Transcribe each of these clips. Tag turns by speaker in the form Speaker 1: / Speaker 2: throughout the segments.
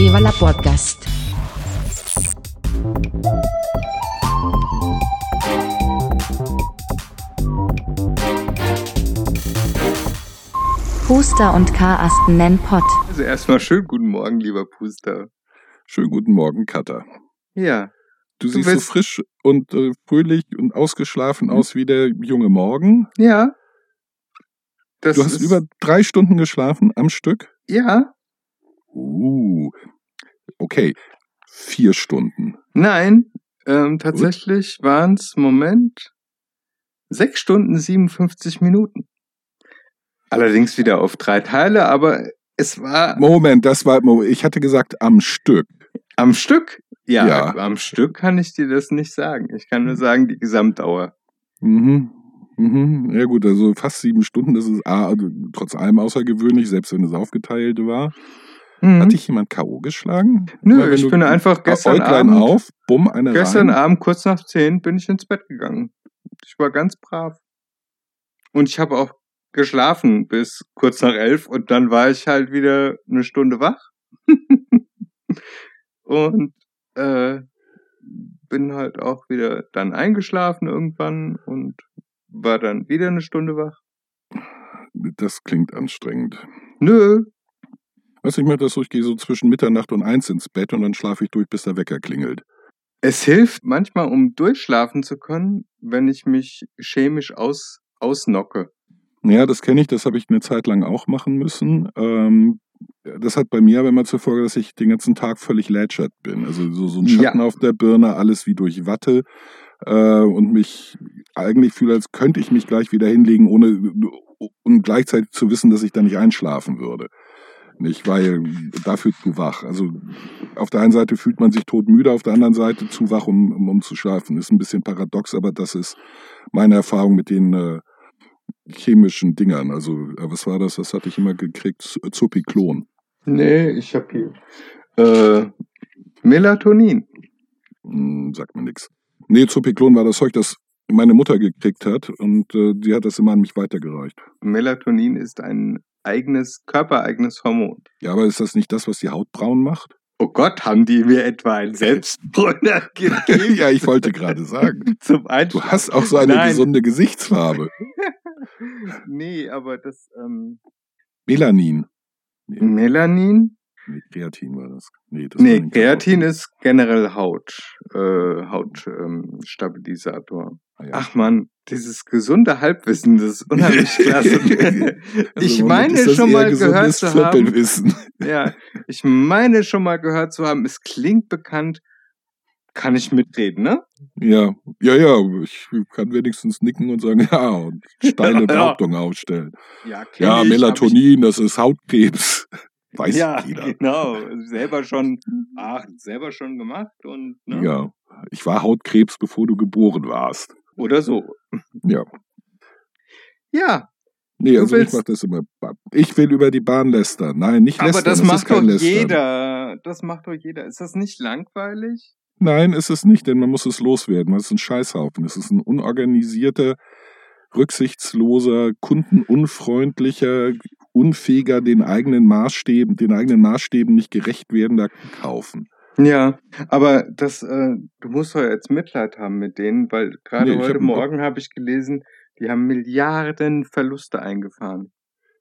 Speaker 1: Viva la Podcast. Puster und Karasten nennen Pott.
Speaker 2: Also erstmal schönen guten Morgen, lieber Puster.
Speaker 3: Schönen guten Morgen, Katha.
Speaker 2: Ja.
Speaker 3: Du,
Speaker 2: Du
Speaker 3: siehst so frisch und äh, fröhlich und ausgeschlafen
Speaker 2: Mhm.
Speaker 3: aus wie der junge Morgen.
Speaker 2: Ja. Das
Speaker 3: Du hast
Speaker 2: ist,
Speaker 3: über drei Stunden geschlafen am Stück.
Speaker 2: Ja.
Speaker 3: Uh, okay, vier Stunden.
Speaker 2: Nein. Ähm, tatsächlich waren es, Moment, sechs Stunden 57 Minuten. Allerdings wieder auf drei Teile, aber es war
Speaker 3: Moment, das war. Ich hatte gesagt am Stück.
Speaker 2: am Stück. Ja,
Speaker 3: Ja.
Speaker 2: am Stück kann ich dir das nicht sagen. Ich kann nur sagen, die Gesamtdauer.
Speaker 3: Mhm. Mhm. Ja gut, also fast sieben Stunden, das ist A, also trotz allem außergewöhnlich, selbst wenn es aufgeteilt war.
Speaker 2: Mhm.
Speaker 3: Hat dich jemand K.O. geschlagen?
Speaker 2: Nö, ich bin einfach gestern Abend,
Speaker 3: auf, bumm, eine
Speaker 2: gestern
Speaker 3: rein.
Speaker 2: Abend kurz nach zehn bin ich ins Bett gegangen. Ich war ganz brav. Und ich habe auch geschlafen bis kurz nach elf und dann war ich halt wieder eine Stunde wach. und äh, bin halt auch wieder dann eingeschlafen irgendwann und war dann wieder eine Stunde wach.
Speaker 3: Das klingt anstrengend.
Speaker 2: Nö,
Speaker 3: Weißt du, ich mache das so, ich gehe so zwischen Mitternacht und eins ins Bett und dann schlafe ich durch, bis der Wecker klingelt.
Speaker 2: Es hilft manchmal, um durchschlafen zu können, wenn ich mich chemisch aus, ausnocke.
Speaker 3: Ja, das kenne ich, das habe ich eine Zeit lang auch machen müssen. Ähm, das hat bei mir aber immer zur Folge, dass ich den ganzen Tag völlig lätschert bin. Also so, so ein
Speaker 2: Ja.
Speaker 3: Schatten auf der Birne, alles wie durch Watte. Äh, und mich eigentlich fühle, als könnte ich mich gleich wieder hinlegen, ohne und gleichzeitig zu wissen, dass ich da nicht einschlafen würde. Nicht, weil dafür zu wach. Also auf der einen Seite fühlt man sich todmüde, auf der anderen Seite zu wach, um, um, um zu schlafen. Ist ein bisschen paradox, aber das ist meine Erfahrung mit den äh, chemischen Dingern. Also, äh, was war das? Das hatte ich immer gekriegt. Zopiklon.
Speaker 2: Nee, ich habe hier äh, Melatonin.
Speaker 3: Hm, sagt mir nichts. Nee, Zopiklon war das Zeug, das meine Mutter gekriegt hat und äh, die hat das immer an mich weitergereicht.
Speaker 2: Melatonin ist ein eigenes, körpereigenes Hormon.
Speaker 3: Ja, aber ist das nicht das, was die Haut braun macht?
Speaker 2: Oh Gott, haben die mir etwa einen Selbstbrunner gegeben?
Speaker 3: ja, ich wollte gerade sagen.
Speaker 2: Zum
Speaker 3: Du hast auch so eine
Speaker 2: Nein.
Speaker 3: gesunde Gesichtsfarbe.
Speaker 2: Nee, aber das ähm,
Speaker 3: Melanin. Nee,
Speaker 2: Melanin?
Speaker 3: nee, Kreatin war das. Nee, das
Speaker 2: Nee, Kreatin ist generell Haut, äh, Hautstabilisator. Ähm,
Speaker 3: ja.
Speaker 2: Ach man, dieses gesunde Halbwissen, das ist unheimlich klasse.
Speaker 3: Also
Speaker 2: ich meine schon mal gehört zu haben, ja, ich meine schon mal gehört zu haben, es klingt bekannt, kann ich mitreden, ne?
Speaker 3: Ja, ja, ja, ich kann wenigstens nicken und sagen, ja, und steile. Behauptungen aufstellen.
Speaker 2: Ja,
Speaker 3: Ja,
Speaker 2: ich,
Speaker 3: Melatonin, das ist Hautkrebs. Weiß
Speaker 2: ich, ja,
Speaker 3: jeder.
Speaker 2: genau, selber schon, ach, selber schon gemacht und, ne?
Speaker 3: Ja, ich war Hautkrebs, bevor du geboren warst.
Speaker 2: Oder so.
Speaker 3: Ja.
Speaker 2: Ja,
Speaker 3: Nee, also ich
Speaker 2: willst-
Speaker 3: mach das immer. Ich will über die Bahn lästern. Nein, nicht lästern.
Speaker 2: aber das
Speaker 3: ist
Speaker 2: macht doch
Speaker 3: Lästern.
Speaker 2: jeder. Das macht doch jeder. Ist das nicht langweilig?
Speaker 3: Nein, ist es nicht, denn man muss es loswerden. Das ist ein Scheißhaufen. Es ist ein unorganisierter, rücksichtsloser, kundenunfreundlicher, unfähiger, den eigenen Maßstäben, den eigenen Maßstäben nicht gerecht werdender kaufen.
Speaker 2: Ja, aber das, äh, du musst doch jetzt Mitleid haben mit denen, weil gerade
Speaker 3: Nee, ich
Speaker 2: heute
Speaker 3: hab-
Speaker 2: Morgen habe ich gelesen, die haben Milliarden Verluste eingefahren.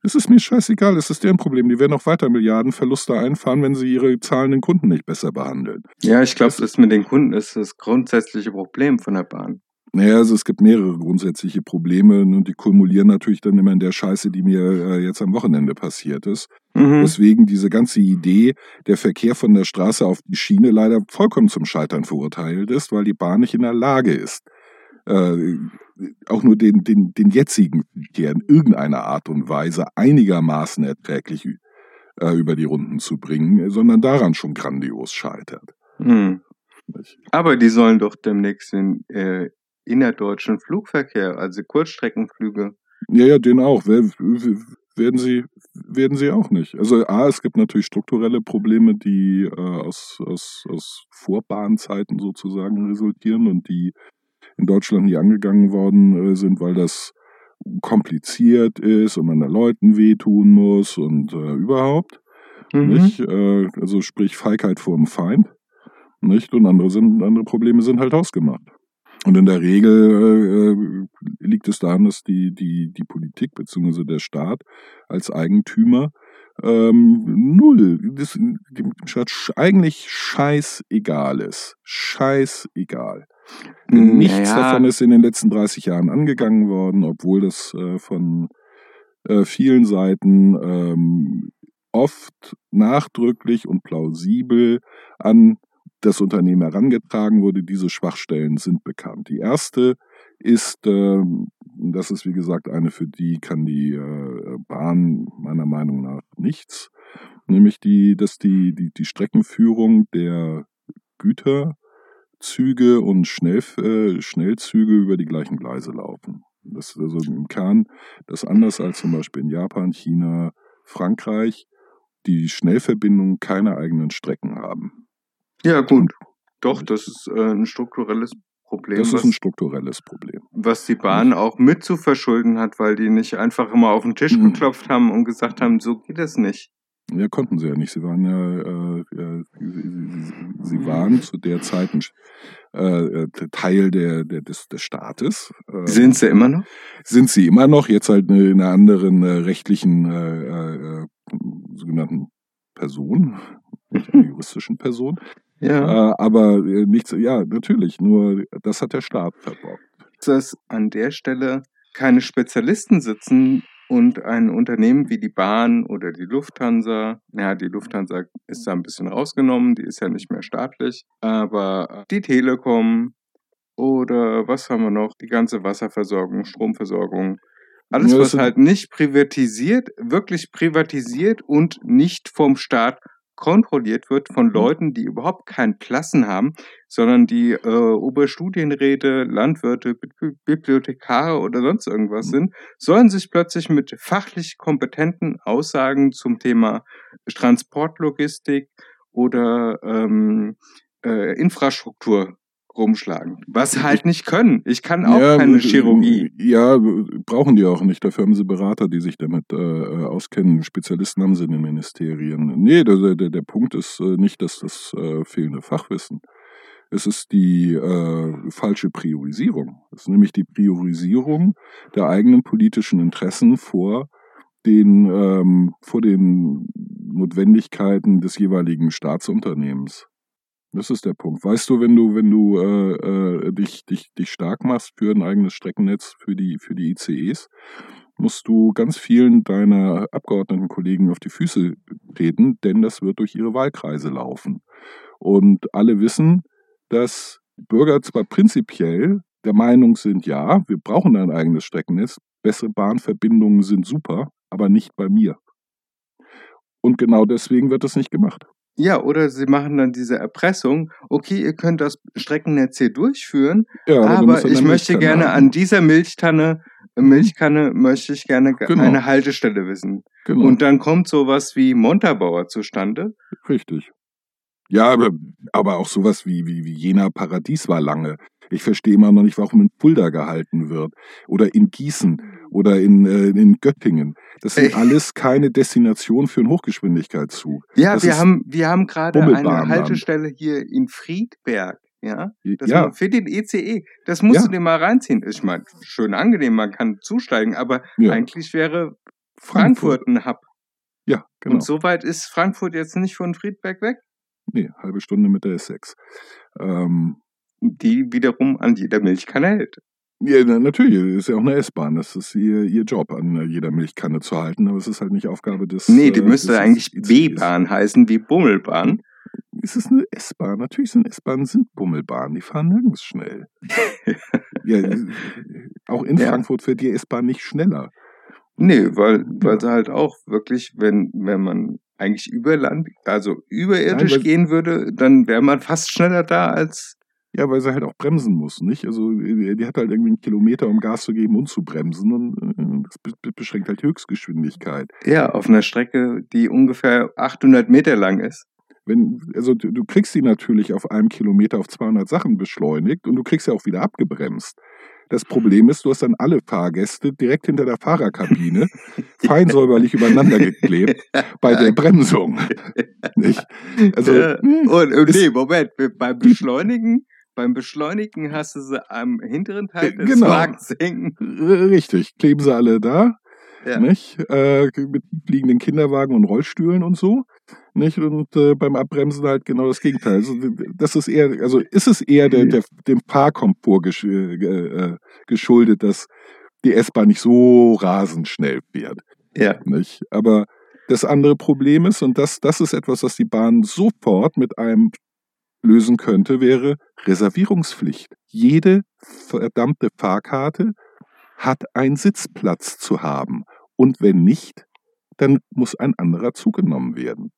Speaker 3: Es ist mir scheißegal, es ist deren Problem. Die werden auch weiter Milliarden Verluste einfahren, wenn sie ihre zahlenden Kunden nicht besser behandeln.
Speaker 2: Ja, ich glaube, das mit den Kunden ist das grundsätzliche Problem von der Bahn.
Speaker 3: Naja, also es gibt mehrere grundsätzliche Probleme und die kumulieren natürlich dann immer in der Scheiße, die mir äh, jetzt am Wochenende passiert ist.
Speaker 2: Mhm.
Speaker 3: Weswegen diese ganze Idee, der Verkehr von der Straße auf die Schiene leider vollkommen zum Scheitern verurteilt ist, weil die Bahn nicht in der Lage ist, äh, auch nur den, den, den jetzigen Verkehr in irgendeiner Art und Weise einigermaßen erträglich äh, über die Runden zu bringen, sondern daran schon grandios scheitert.
Speaker 2: Mhm. Aber die sollen doch demnächst den äh, innerdeutschen Flugverkehr, also Kurzstreckenflüge.
Speaker 3: Ja, ja, den auch. Werden sie, werden sie auch nicht. Also A, es gibt natürlich strukturelle Probleme, die äh, aus, aus, aus Vorbahnzeiten sozusagen resultieren und die in Deutschland nie angegangen worden äh, sind, weil das kompliziert ist und man da Leuten wehtun muss und äh, überhaupt.
Speaker 2: Mhm.
Speaker 3: Nicht? Äh, also sprich Feigheit vor dem Feind. Nicht? Und andere, sind, andere Probleme sind halt hausgemacht. Und in der Regel äh, liegt es daran, dass die, die, die Politik bzw. der Staat als Eigentümer ähm, null, das, dem Staat eigentlich scheißegal ist. Scheißegal.
Speaker 2: Hm,
Speaker 3: Nichts
Speaker 2: ja.
Speaker 3: davon ist in den letzten 30 Jahren angegangen worden, obwohl das äh, von äh, vielen Seiten ähm, oft nachdrücklich und plausibel an das Unternehmen herangetragen wurde. Diese Schwachstellen sind bekannt. Die erste ist, ähm, das ist wie gesagt eine, für die kann die äh, Bahn meiner Meinung nach nichts, nämlich die, dass die, die, die Streckenführung der Güterzüge und Schnell, äh, Schnellzüge über die gleichen Gleise laufen. Das ist also im Kern das anders als zum Beispiel in Japan, China, Frankreich, die Schnellverbindungen keine eigenen Strecken haben.
Speaker 2: Ja, gut. Doch, das ist äh, ein strukturelles Problem,
Speaker 3: Das
Speaker 2: was,
Speaker 3: ist ein strukturelles Problem.
Speaker 2: was die Bahn auch mit zu verschulden hat, weil die nicht einfach immer auf den Tisch
Speaker 3: Mhm.
Speaker 2: geklopft haben und gesagt haben, so geht es nicht.
Speaker 3: Ja, konnten sie ja nicht. Sie waren ja, äh, äh, sie, waren zu der Zeit ein, äh, äh, Teil der, der, des, des Staates. Äh,
Speaker 2: Sind sie immer noch?
Speaker 3: sind sie immer noch, jetzt halt in einer anderen äh, rechtlichen äh, sogenannten Person, einer juristischen Person.
Speaker 2: Ja.
Speaker 3: Äh, aber äh, nichts, ja, natürlich, nur das hat der Staat verbockt.
Speaker 2: Dass an der Stelle keine Spezialisten sitzen und ein Unternehmen wie die Bahn oder die Lufthansa, ja, die Lufthansa ist da ein bisschen rausgenommen, die ist ja nicht mehr staatlich, aber die Telekom oder was haben wir noch, die ganze Wasserversorgung, Stromversorgung, alles, was halt nicht privatisiert, wirklich privatisiert und nicht vom Staat kontrolliert wird
Speaker 3: Mhm.
Speaker 2: von Leuten, die überhaupt keinen Klassen haben, sondern die äh, Oberstudienräte, Landwirte, Bi- Bibliothekare oder sonst irgendwas
Speaker 3: Mhm.
Speaker 2: sind, sollen sich plötzlich mit fachlich kompetenten Aussagen zum Thema Transportlogistik oder ähm, äh, Infrastruktur rumschlagen. Was halt nicht können. Ich kann auch keine
Speaker 3: äh,
Speaker 2: Chirurgie.
Speaker 3: Ja, brauchen die auch nicht. Dafür haben sie Berater, die sich damit äh, auskennen. Spezialisten haben sie in den Ministerien. Nee, der, der, der Punkt ist äh, nicht, dass das äh, fehlende Fachwissen. Es ist die äh, falsche Priorisierung. Es ist nämlich die Priorisierung der eigenen politischen Interessen vor den, ähm, vor den Notwendigkeiten des jeweiligen Staatsunternehmens. Das ist der Punkt. Weißt du, wenn du, wenn du äh, äh, dich, dich, dich stark machst für ein eigenes Streckennetz für die, für die ICEs, musst du ganz vielen deiner Abgeordnetenkollegen auf die Füße treten, denn das wird durch ihre Wahlkreise laufen. Und alle wissen, dass Bürger zwar prinzipiell der Meinung sind, ja, wir brauchen ein eigenes Streckennetz, bessere Bahnverbindungen sind super, aber nicht bei mir. Und genau deswegen wird das nicht gemacht.
Speaker 2: Ja, oder sie machen dann diese Erpressung. Okay, ihr könnt das Streckennetz hier durchführen,
Speaker 3: Ja,
Speaker 2: aber
Speaker 3: dann
Speaker 2: ich möchte gerne
Speaker 3: haben.
Speaker 2: an dieser Milchtanne, äh, Milchkanne möchte ich gerne ge-
Speaker 3: Genau.
Speaker 2: eine Haltestelle wissen.
Speaker 3: Genau.
Speaker 2: Und dann kommt sowas wie Montabaur zustande.
Speaker 3: Richtig. Ja, aber, aber auch sowas wie, wie, wie Jena Paradies war lange. Ich verstehe immer noch nicht, warum in Fulda gehalten wird. Oder in Gießen oder in, äh, in Göttingen. Das sind alles keine Destination für einen Hochgeschwindigkeitszug.
Speaker 2: Ja,
Speaker 3: Das
Speaker 2: wir haben, wir haben gerade eine. Haltestelle hier in Friedberg. Ja, das
Speaker 3: ja,
Speaker 2: für den ECE. Das musst
Speaker 3: Ja.
Speaker 2: du dir mal reinziehen. Ich meine, schön angenehm, man kann zusteigen, aber
Speaker 3: ja.
Speaker 2: eigentlich wäre Frankfurt ein Hub.
Speaker 3: Ja, genau.
Speaker 2: Und so weit ist Frankfurt jetzt nicht von Friedberg weg.
Speaker 3: Nee, halbe Stunde mit der S6. Ähm,
Speaker 2: die wiederum an jeder Milchkanne hält.
Speaker 3: Ja, na, natürlich, ist ja auch eine S-Bahn. Das ist ihr, ihr Job, an jeder Milchkanne zu halten, aber es ist halt nicht Aufgabe des.
Speaker 2: Nee, die
Speaker 3: äh,
Speaker 2: müsste
Speaker 3: des
Speaker 2: eigentlich. B-Bahn heißen, wie Bummelbahn.
Speaker 3: Es ist eine S-Bahn. Natürlich sind S-Bahnen sind Bummelbahnen. Die fahren nirgends schnell. ja, auch in
Speaker 2: Ja.
Speaker 3: Frankfurt fährt die S-Bahn nicht schneller.
Speaker 2: Nee, weil, weil
Speaker 3: Ja.
Speaker 2: sie halt auch wirklich, wenn, wenn man eigentlich über Land, also überirdisch
Speaker 3: Nein,
Speaker 2: gehen würde, dann wäre man fast schneller da als.
Speaker 3: Ja, weil sie halt auch bremsen muss, nicht? Also äh, die hat halt irgendwie einen Kilometer, um Gas zu geben und zu bremsen und äh, das be- be- beschränkt halt die Höchstgeschwindigkeit.
Speaker 2: Ja, auf einer Strecke, die ungefähr 800 Meter lang ist.
Speaker 3: Wenn, also du, du kriegst sie natürlich auf einem Kilometer auf 200 Sachen beschleunigt und du kriegst sie auch wieder abgebremst. Das Problem ist, du hast dann alle Fahrgäste direkt hinter der Fahrerkabine fein säuberlich übereinander geklebt bei der Bremsung. Nicht? Also,
Speaker 2: Und, und nee, Moment, beim Beschleunigen, beim Beschleunigen hast du sie am hinteren Teil des
Speaker 3: Genau.
Speaker 2: Wagens hängen.
Speaker 3: richtig, kleben sie alle da,
Speaker 2: Ja.
Speaker 3: nicht? Äh, mit liegenden Kinderwagen und Rollstühlen und so. Nicht? Und äh, beim Abbremsen halt genau das Gegenteil. Also, das ist eher, also ist es eher der, der, dem Fahrkomfort gesch äh, äh, geschuldet, dass die S-Bahn nicht so rasend schnell fährt.
Speaker 2: Ja.
Speaker 3: Nicht? Aber das andere Problem ist, und das, das ist etwas, was die Bahn sofort mit einem lösen könnte, wäre Reservierungspflicht. Jede verdammte Fahrkarte hat einen Sitzplatz zu haben. Und wenn nicht, dann muss ein anderer zugenommen werden.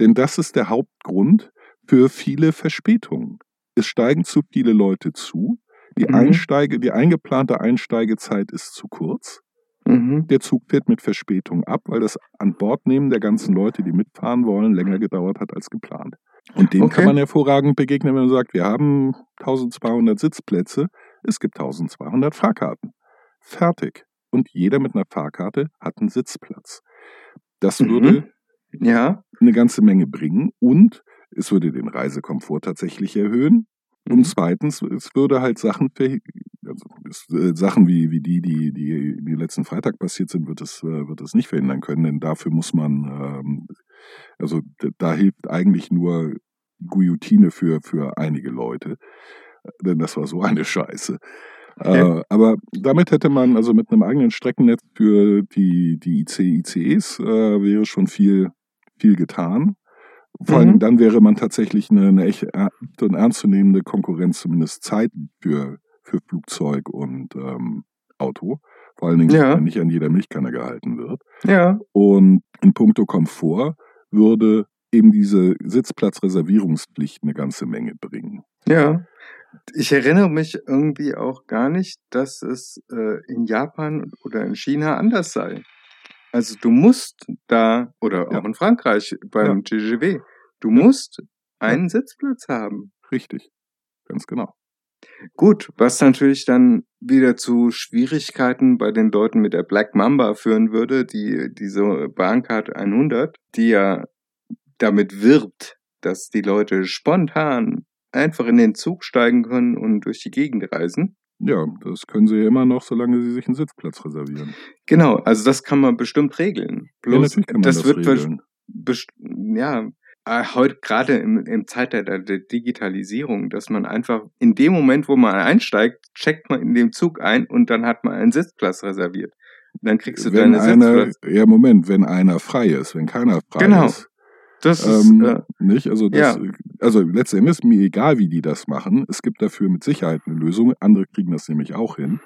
Speaker 3: Denn das ist der Hauptgrund für viele Verspätungen. Es steigen zu viele Leute zu. Die,
Speaker 2: Mhm.
Speaker 3: Einsteige, die eingeplante Einsteigezeit ist zu kurz.
Speaker 2: Mhm.
Speaker 3: Der Zug fährt mit Verspätung ab, weil das an Bord nehmen der ganzen Leute, die mitfahren wollen, länger gedauert hat als geplant. Und dem
Speaker 2: Okay.
Speaker 3: kann man hervorragend begegnen, wenn man sagt, wir haben 1200 Sitzplätze, es gibt 1200 Fahrkarten. Fertig. Und jeder mit einer Fahrkarte hat einen Sitzplatz. Das
Speaker 2: Mhm.
Speaker 3: würde
Speaker 2: Ja.
Speaker 3: eine ganze Menge bringen und es würde den Reisekomfort tatsächlich erhöhen. Und zweitens, es würde halt Sachen, also es, äh, Sachen wie, wie die, die, die, die letzten Freitag passiert sind, wird es, äh, wird es nicht verhindern können, denn dafür muss man, ähm, also da hilft eigentlich nur Guillotine für, für einige Leute, denn das war so eine Scheiße.
Speaker 2: Okay.
Speaker 3: Äh, aber damit hätte man, also mit einem eigenen Streckennetz für die, die IC, ICEs, äh, wäre schon viel, viel getan. Vor allem
Speaker 2: Mhm.
Speaker 3: dann wäre man tatsächlich eine, eine echt er- und ernstzunehmende Konkurrenz, zumindest Zeit für, für Flugzeug und ähm, Auto. Vor allen Dingen,
Speaker 2: Ja.
Speaker 3: wenn nicht an jeder Milchkanne gehalten wird.
Speaker 2: Ja.
Speaker 3: Und in puncto Komfort würde eben diese Sitzplatzreservierungspflicht eine ganze Menge bringen.
Speaker 2: Ja. Ich erinnere mich irgendwie auch gar nicht, dass es äh, in Japan oder in China anders sei. Also du musst da, oder
Speaker 3: Ja.
Speaker 2: auch in Frankreich beim TGV, du musst einen Sitzplatz haben.
Speaker 3: Richtig. Ganz genau.
Speaker 2: Gut, was natürlich dann wieder zu Schwierigkeiten bei den Leuten mit der Black Mamba führen würde, die diese Bahncard 100, die ja damit wirbt, dass die Leute spontan einfach in den Zug steigen können und durch die Gegend reisen.
Speaker 3: Ja, das können sie ja immer noch, solange sie sich einen Sitzplatz reservieren.
Speaker 2: Genau, also das kann man bestimmt regeln.
Speaker 3: ja,
Speaker 2: Bloß
Speaker 3: natürlich kann man
Speaker 2: das,
Speaker 3: das,
Speaker 2: wird
Speaker 3: regeln.
Speaker 2: ja äh, heute gerade im, im Zeitalter der Digitalisierung, dass man einfach in dem Moment, wo man einsteigt, checkt man in dem Zug ein und dann hat man einen Sitzplatz reserviert. Dann kriegst du
Speaker 3: Wenn
Speaker 2: deine
Speaker 3: einer,
Speaker 2: Sitzplatz.
Speaker 3: ja, Moment, wenn einer frei ist, wenn keiner frei
Speaker 2: Genau.
Speaker 3: ist.
Speaker 2: Das ist
Speaker 3: Ähm,
Speaker 2: äh,
Speaker 3: nicht? Also, das, also letztendlich ist mir egal, wie die das machen. Es gibt dafür mit Sicherheit eine Lösung. Andere kriegen das nämlich auch hin.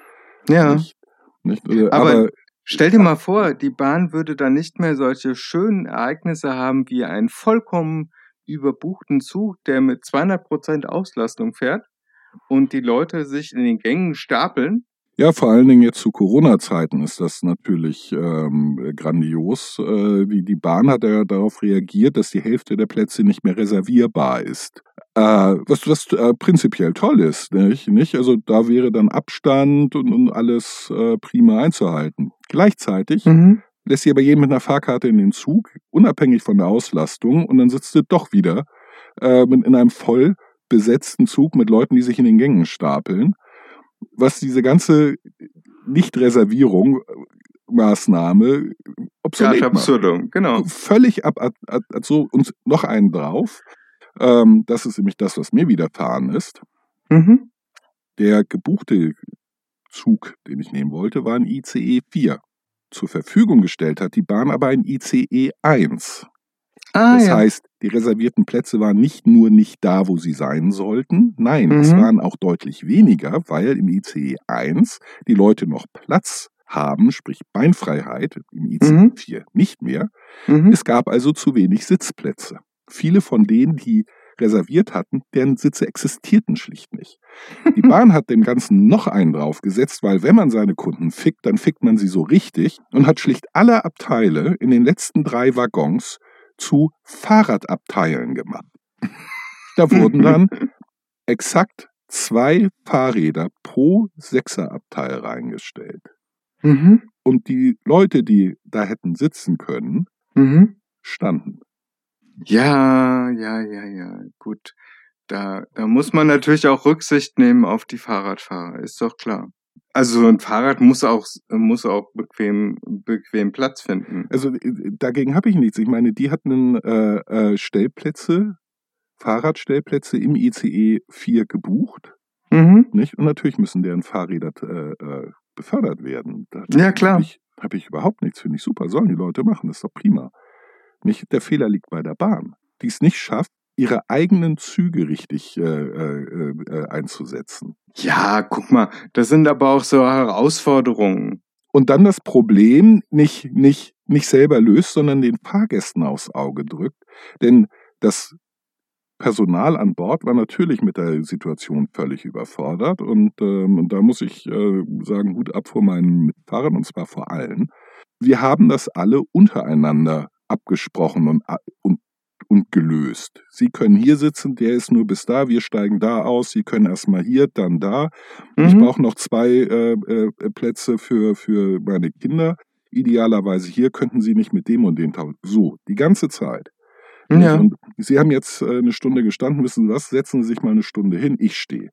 Speaker 2: ja.
Speaker 3: Nicht? Nicht? Äh,
Speaker 2: Aber-
Speaker 3: Aber,
Speaker 2: Stell dir mal vor, die Bahn würde dann nicht mehr solche schönen Ereignisse haben wie einen vollkommen überbuchten Zug, der mit 200% Auslastung fährt und die Leute sich in den Gängen stapeln.
Speaker 3: Ja, vor allen Dingen jetzt zu Corona-Zeiten ist das natürlich ähm, grandios. Äh, die, die Bahn hat ja darauf reagiert, dass die Hälfte der Plätze nicht mehr reservierbar ist. Äh, was was äh, prinzipiell toll ist, nicht? nicht? Also da wäre dann Abstand und, und alles äh, prima einzuhalten. Gleichzeitig lässt sie aber jeden mit einer Fahrkarte in den Zug, unabhängig von der Auslastung, und dann sitzt du doch wieder äh, in einem voll besetzten Zug mit Leuten, die sich in den Gängen stapeln. Was diese ganze Nicht-Reservierung äh, Maßnahme obsolet macht.
Speaker 2: absurdum, genau.
Speaker 3: Völlig ab, ab, ab so und noch einen drauf. Ähm, das ist nämlich das, was mir widerfahren ist.
Speaker 2: Mhm.
Speaker 3: Der gebuchte Zug, den ich nehmen wollte, war ein ICE 4. Zur Verfügung gestellt hat die Bahn aber ein ICE 1.
Speaker 2: Ah,
Speaker 3: Das
Speaker 2: ja.
Speaker 3: heißt, die reservierten Plätze waren nicht nur nicht da, wo sie sein sollten, nein, es
Speaker 2: Mhm.
Speaker 3: waren auch deutlich weniger, weil im ICE 1 die Leute noch Platz haben, sprich Beinfreiheit, im ICE
Speaker 2: Mhm.
Speaker 3: 4 nicht mehr.
Speaker 2: mhm.
Speaker 3: Es gab also zu wenig Sitzplätze. Viele von denen, die reserviert hatten, deren Sitze existierten schlicht nicht. Die Bahn hat dem Ganzen noch einen draufgesetzt, weil wenn man seine Kunden fickt, dann fickt man sie so richtig und hat schlicht alle Abteile in den letzten drei Waggons zu Fahrradabteilen gemacht. Da wurden dann exakt zwei Fahrräder pro Sechserabteil reingestellt.
Speaker 2: Mhm.
Speaker 3: Und die Leute, die da hätten sitzen können,
Speaker 2: Mhm.
Speaker 3: standen.
Speaker 2: Ja, ja, ja, ja. Gut. Da, da muss man natürlich auch Rücksicht nehmen auf die Fahrradfahrer, ist doch klar. Also ein Fahrrad muss auch, muss auch bequem, bequem Platz finden.
Speaker 3: Also äh, dagegen habe ich nichts. Ich meine, die hatten äh, äh, Stellplätze, Fahrradstellplätze im ICE 4 gebucht,
Speaker 2: Mhm.
Speaker 3: nicht? Und natürlich müssen deren Fahrräder äh, äh, befördert werden. Da
Speaker 2: Ja, klar.
Speaker 3: Habe ich, hab ich überhaupt nichts, finde ich super. Sollen die Leute machen, das ist doch prima. Nicht, der Fehler liegt bei der Bahn, die es nicht schafft, ihre eigenen Züge richtig äh, äh, äh, einzusetzen.
Speaker 2: Ja, guck mal, das sind aber auch so Herausforderungen.
Speaker 3: Und dann das Problem nicht, nicht, nicht selber löst, sondern den Fahrgästen aufs Auge drückt. Denn das Personal an Bord war natürlich mit der Situation völlig überfordert. Und, ähm, und da muss ich äh, sagen, Hut ab vor meinen Mitfahrern, und zwar vor allen. Wir haben das alle untereinander abgesprochen und, und, und gelöst. Sie können hier sitzen, der ist nur bis da, wir steigen da aus, Sie können erstmal hier, dann da. Ich
Speaker 2: Mhm.
Speaker 3: brauche noch zwei äh, äh, Plätze für, für meine Kinder. Idealerweise hier könnten Sie nicht mit dem und dem tauschen. So, die ganze Zeit.
Speaker 2: Ja.
Speaker 3: Und Sie haben jetzt äh, eine Stunde gestanden, wissen Sie was? Setzen Sie sich mal eine Stunde hin. Ich stehe.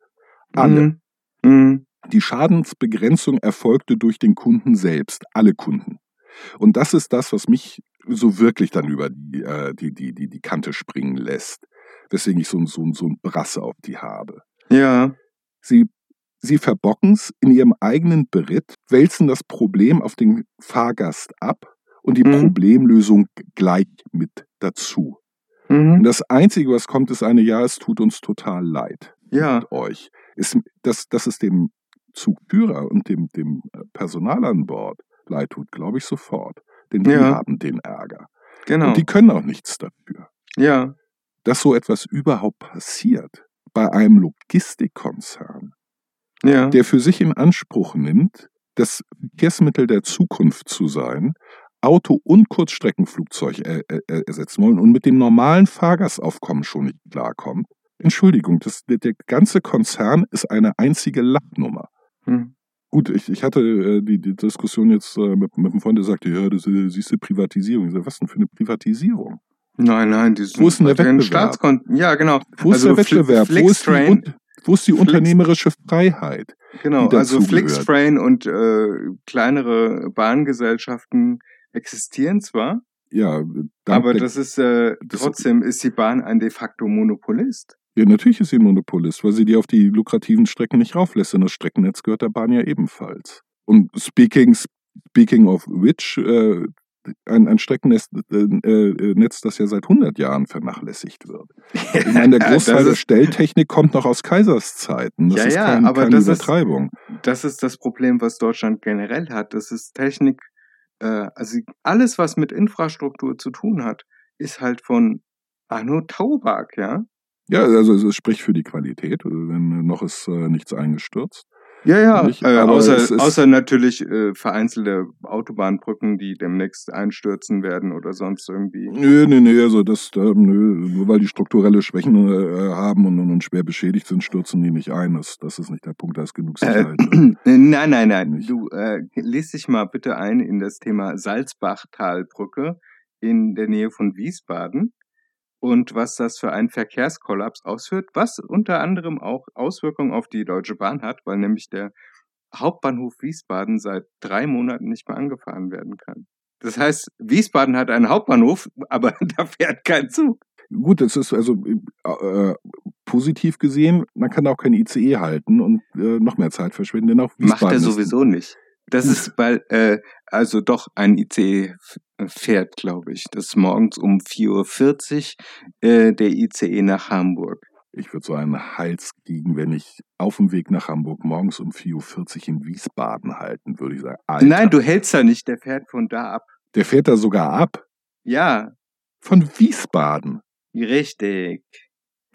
Speaker 3: Alle.
Speaker 2: Mhm. Mhm.
Speaker 3: Die Schadensbegrenzung erfolgte durch den Kunden selbst, alle Kunden. Und das ist das, was mich so wirklich dann über die, äh, die, die, die, die Kante springen lässt, weswegen ich so, ein- so, ein- so ein Brass auf die habe.
Speaker 2: Ja.
Speaker 3: Sie, sie verbocken es in ihrem eigenen Beritt, wälzen das Problem auf den Fahrgast ab und die
Speaker 2: Mhm.
Speaker 3: Problemlösung gleich mit dazu. Und
Speaker 2: Mhm.
Speaker 3: das Einzige, was kommt, ist eine, ja, es tut uns total leid
Speaker 2: Ja.
Speaker 3: mit euch. Ist, dass, dass es dem Zugführer und dem, dem äh, Personal an Bord leid tut, glaube ich sofort. Denn die
Speaker 2: Ja.
Speaker 3: haben den Ärger.
Speaker 2: Genau.
Speaker 3: Und die können auch nichts dafür.
Speaker 2: Ja.
Speaker 3: Dass so etwas überhaupt passiert bei einem Logistikkonzern,
Speaker 2: Ja.
Speaker 3: der für sich in Anspruch nimmt, das Verkehrsmittel der Zukunft zu sein, Auto- und Kurzstreckenflugzeug er, er, er- ersetzen wollen und mit dem normalen Fahrgastaufkommen schon nicht klarkommt. Entschuldigung, das, der, der ganze Konzern ist eine einzige Lachnummer.
Speaker 2: Hm.
Speaker 3: Gut, ich, ich hatte äh, die, die Diskussion jetzt äh, mit, mit einem Freund, der sagte, ja, das äh, siehst du Privatisierung. Ich sag, was denn für eine Privatisierung?
Speaker 2: Nein, nein, die sind
Speaker 3: Wo ist denn der Wettbewerb?
Speaker 2: Staatskon ja, genau.
Speaker 3: Wo ist
Speaker 2: Also
Speaker 3: der Wettbewerb? Wo ist, die, wo ist die unternehmerische Freiheit?
Speaker 2: Genau, also. Flixtrain und äh, kleinere Bahngesellschaften existieren zwar,
Speaker 3: Ja, dank
Speaker 2: aber das ist äh, trotzdem ist die Bahn ein de facto Monopolist.
Speaker 3: Ja, natürlich ist sie ein Monopolist, weil sie die auf die lukrativen Strecken nicht rauflässt. Und das Streckennetz gehört der Bahn ja ebenfalls. Und speaking, speaking of which, äh, ein, ein Streckennetz, äh, äh, Netz, das ja seit 100 Jahren vernachlässigt wird. Ich meine, der Großteil der
Speaker 2: ist,
Speaker 3: Stelltechnik kommt noch aus Kaiserszeiten. Das
Speaker 2: Ja,
Speaker 3: ist
Speaker 2: ja,
Speaker 3: kein,
Speaker 2: aber
Speaker 3: keine
Speaker 2: das ist-
Speaker 3: Übertreibung.
Speaker 2: das ist das Problem, was Deutschland generell hat. Das ist Technik, äh, also alles, was mit Infrastruktur zu tun hat, ist halt von Arno Taubak, ja.
Speaker 3: Ja, also es spricht für die Qualität, wenn noch ist äh, nichts eingestürzt.
Speaker 2: Ja, ja,
Speaker 3: Nicht,
Speaker 2: äh, außer, außer natürlich äh, vereinzelte Autobahnbrücken, die demnächst einstürzen werden oder sonst irgendwie.
Speaker 3: Nö, nö, nö, also das, äh, nö, nur weil die strukturelle Schwächen äh, haben und, und, schwer beschädigt sind, stürzen die nicht ein. Das, das ist nicht der Punkt, da ist genug
Speaker 2: Äh,
Speaker 3: Sicherheit. drin.
Speaker 2: nein, nein, nein.
Speaker 3: Nicht.
Speaker 2: Du äh, lies dich mal bitte ein in das Thema Salzbachtalbrücke in der Nähe von Wiesbaden und was das für einen Verkehrskollaps ausführt, was unter anderem auch Auswirkungen auf die Deutsche Bahn hat, weil nämlich der Hauptbahnhof Wiesbaden seit drei Monaten nicht mehr angefahren werden kann. Das heißt, Wiesbaden hat einen Hauptbahnhof, aber da fährt kein Zug.
Speaker 3: Gut, das ist also äh, positiv gesehen, man kann auch kein ICE halten und äh, noch mehr Zeit verschwenden, denn auch
Speaker 2: Macht
Speaker 3: Wiesbaden
Speaker 2: er
Speaker 3: ist-
Speaker 2: sowieso nicht. Das ist, weil, äh, also doch ein ICE fährt, glaube ich. Das ist morgens um 4.40 Uhr äh, der ICE nach Hamburg.
Speaker 3: Ich würde so einen Hals kriegen, wenn ich auf dem Weg nach Hamburg morgens um 4.40 Uhr in Wiesbaden halten würde. Ich sagen, Alter,
Speaker 2: Nein, du hältst da nicht, der fährt von da ab.
Speaker 3: der fährt da sogar ab.
Speaker 2: Ja,
Speaker 3: Von Wiesbaden.
Speaker 2: richtig.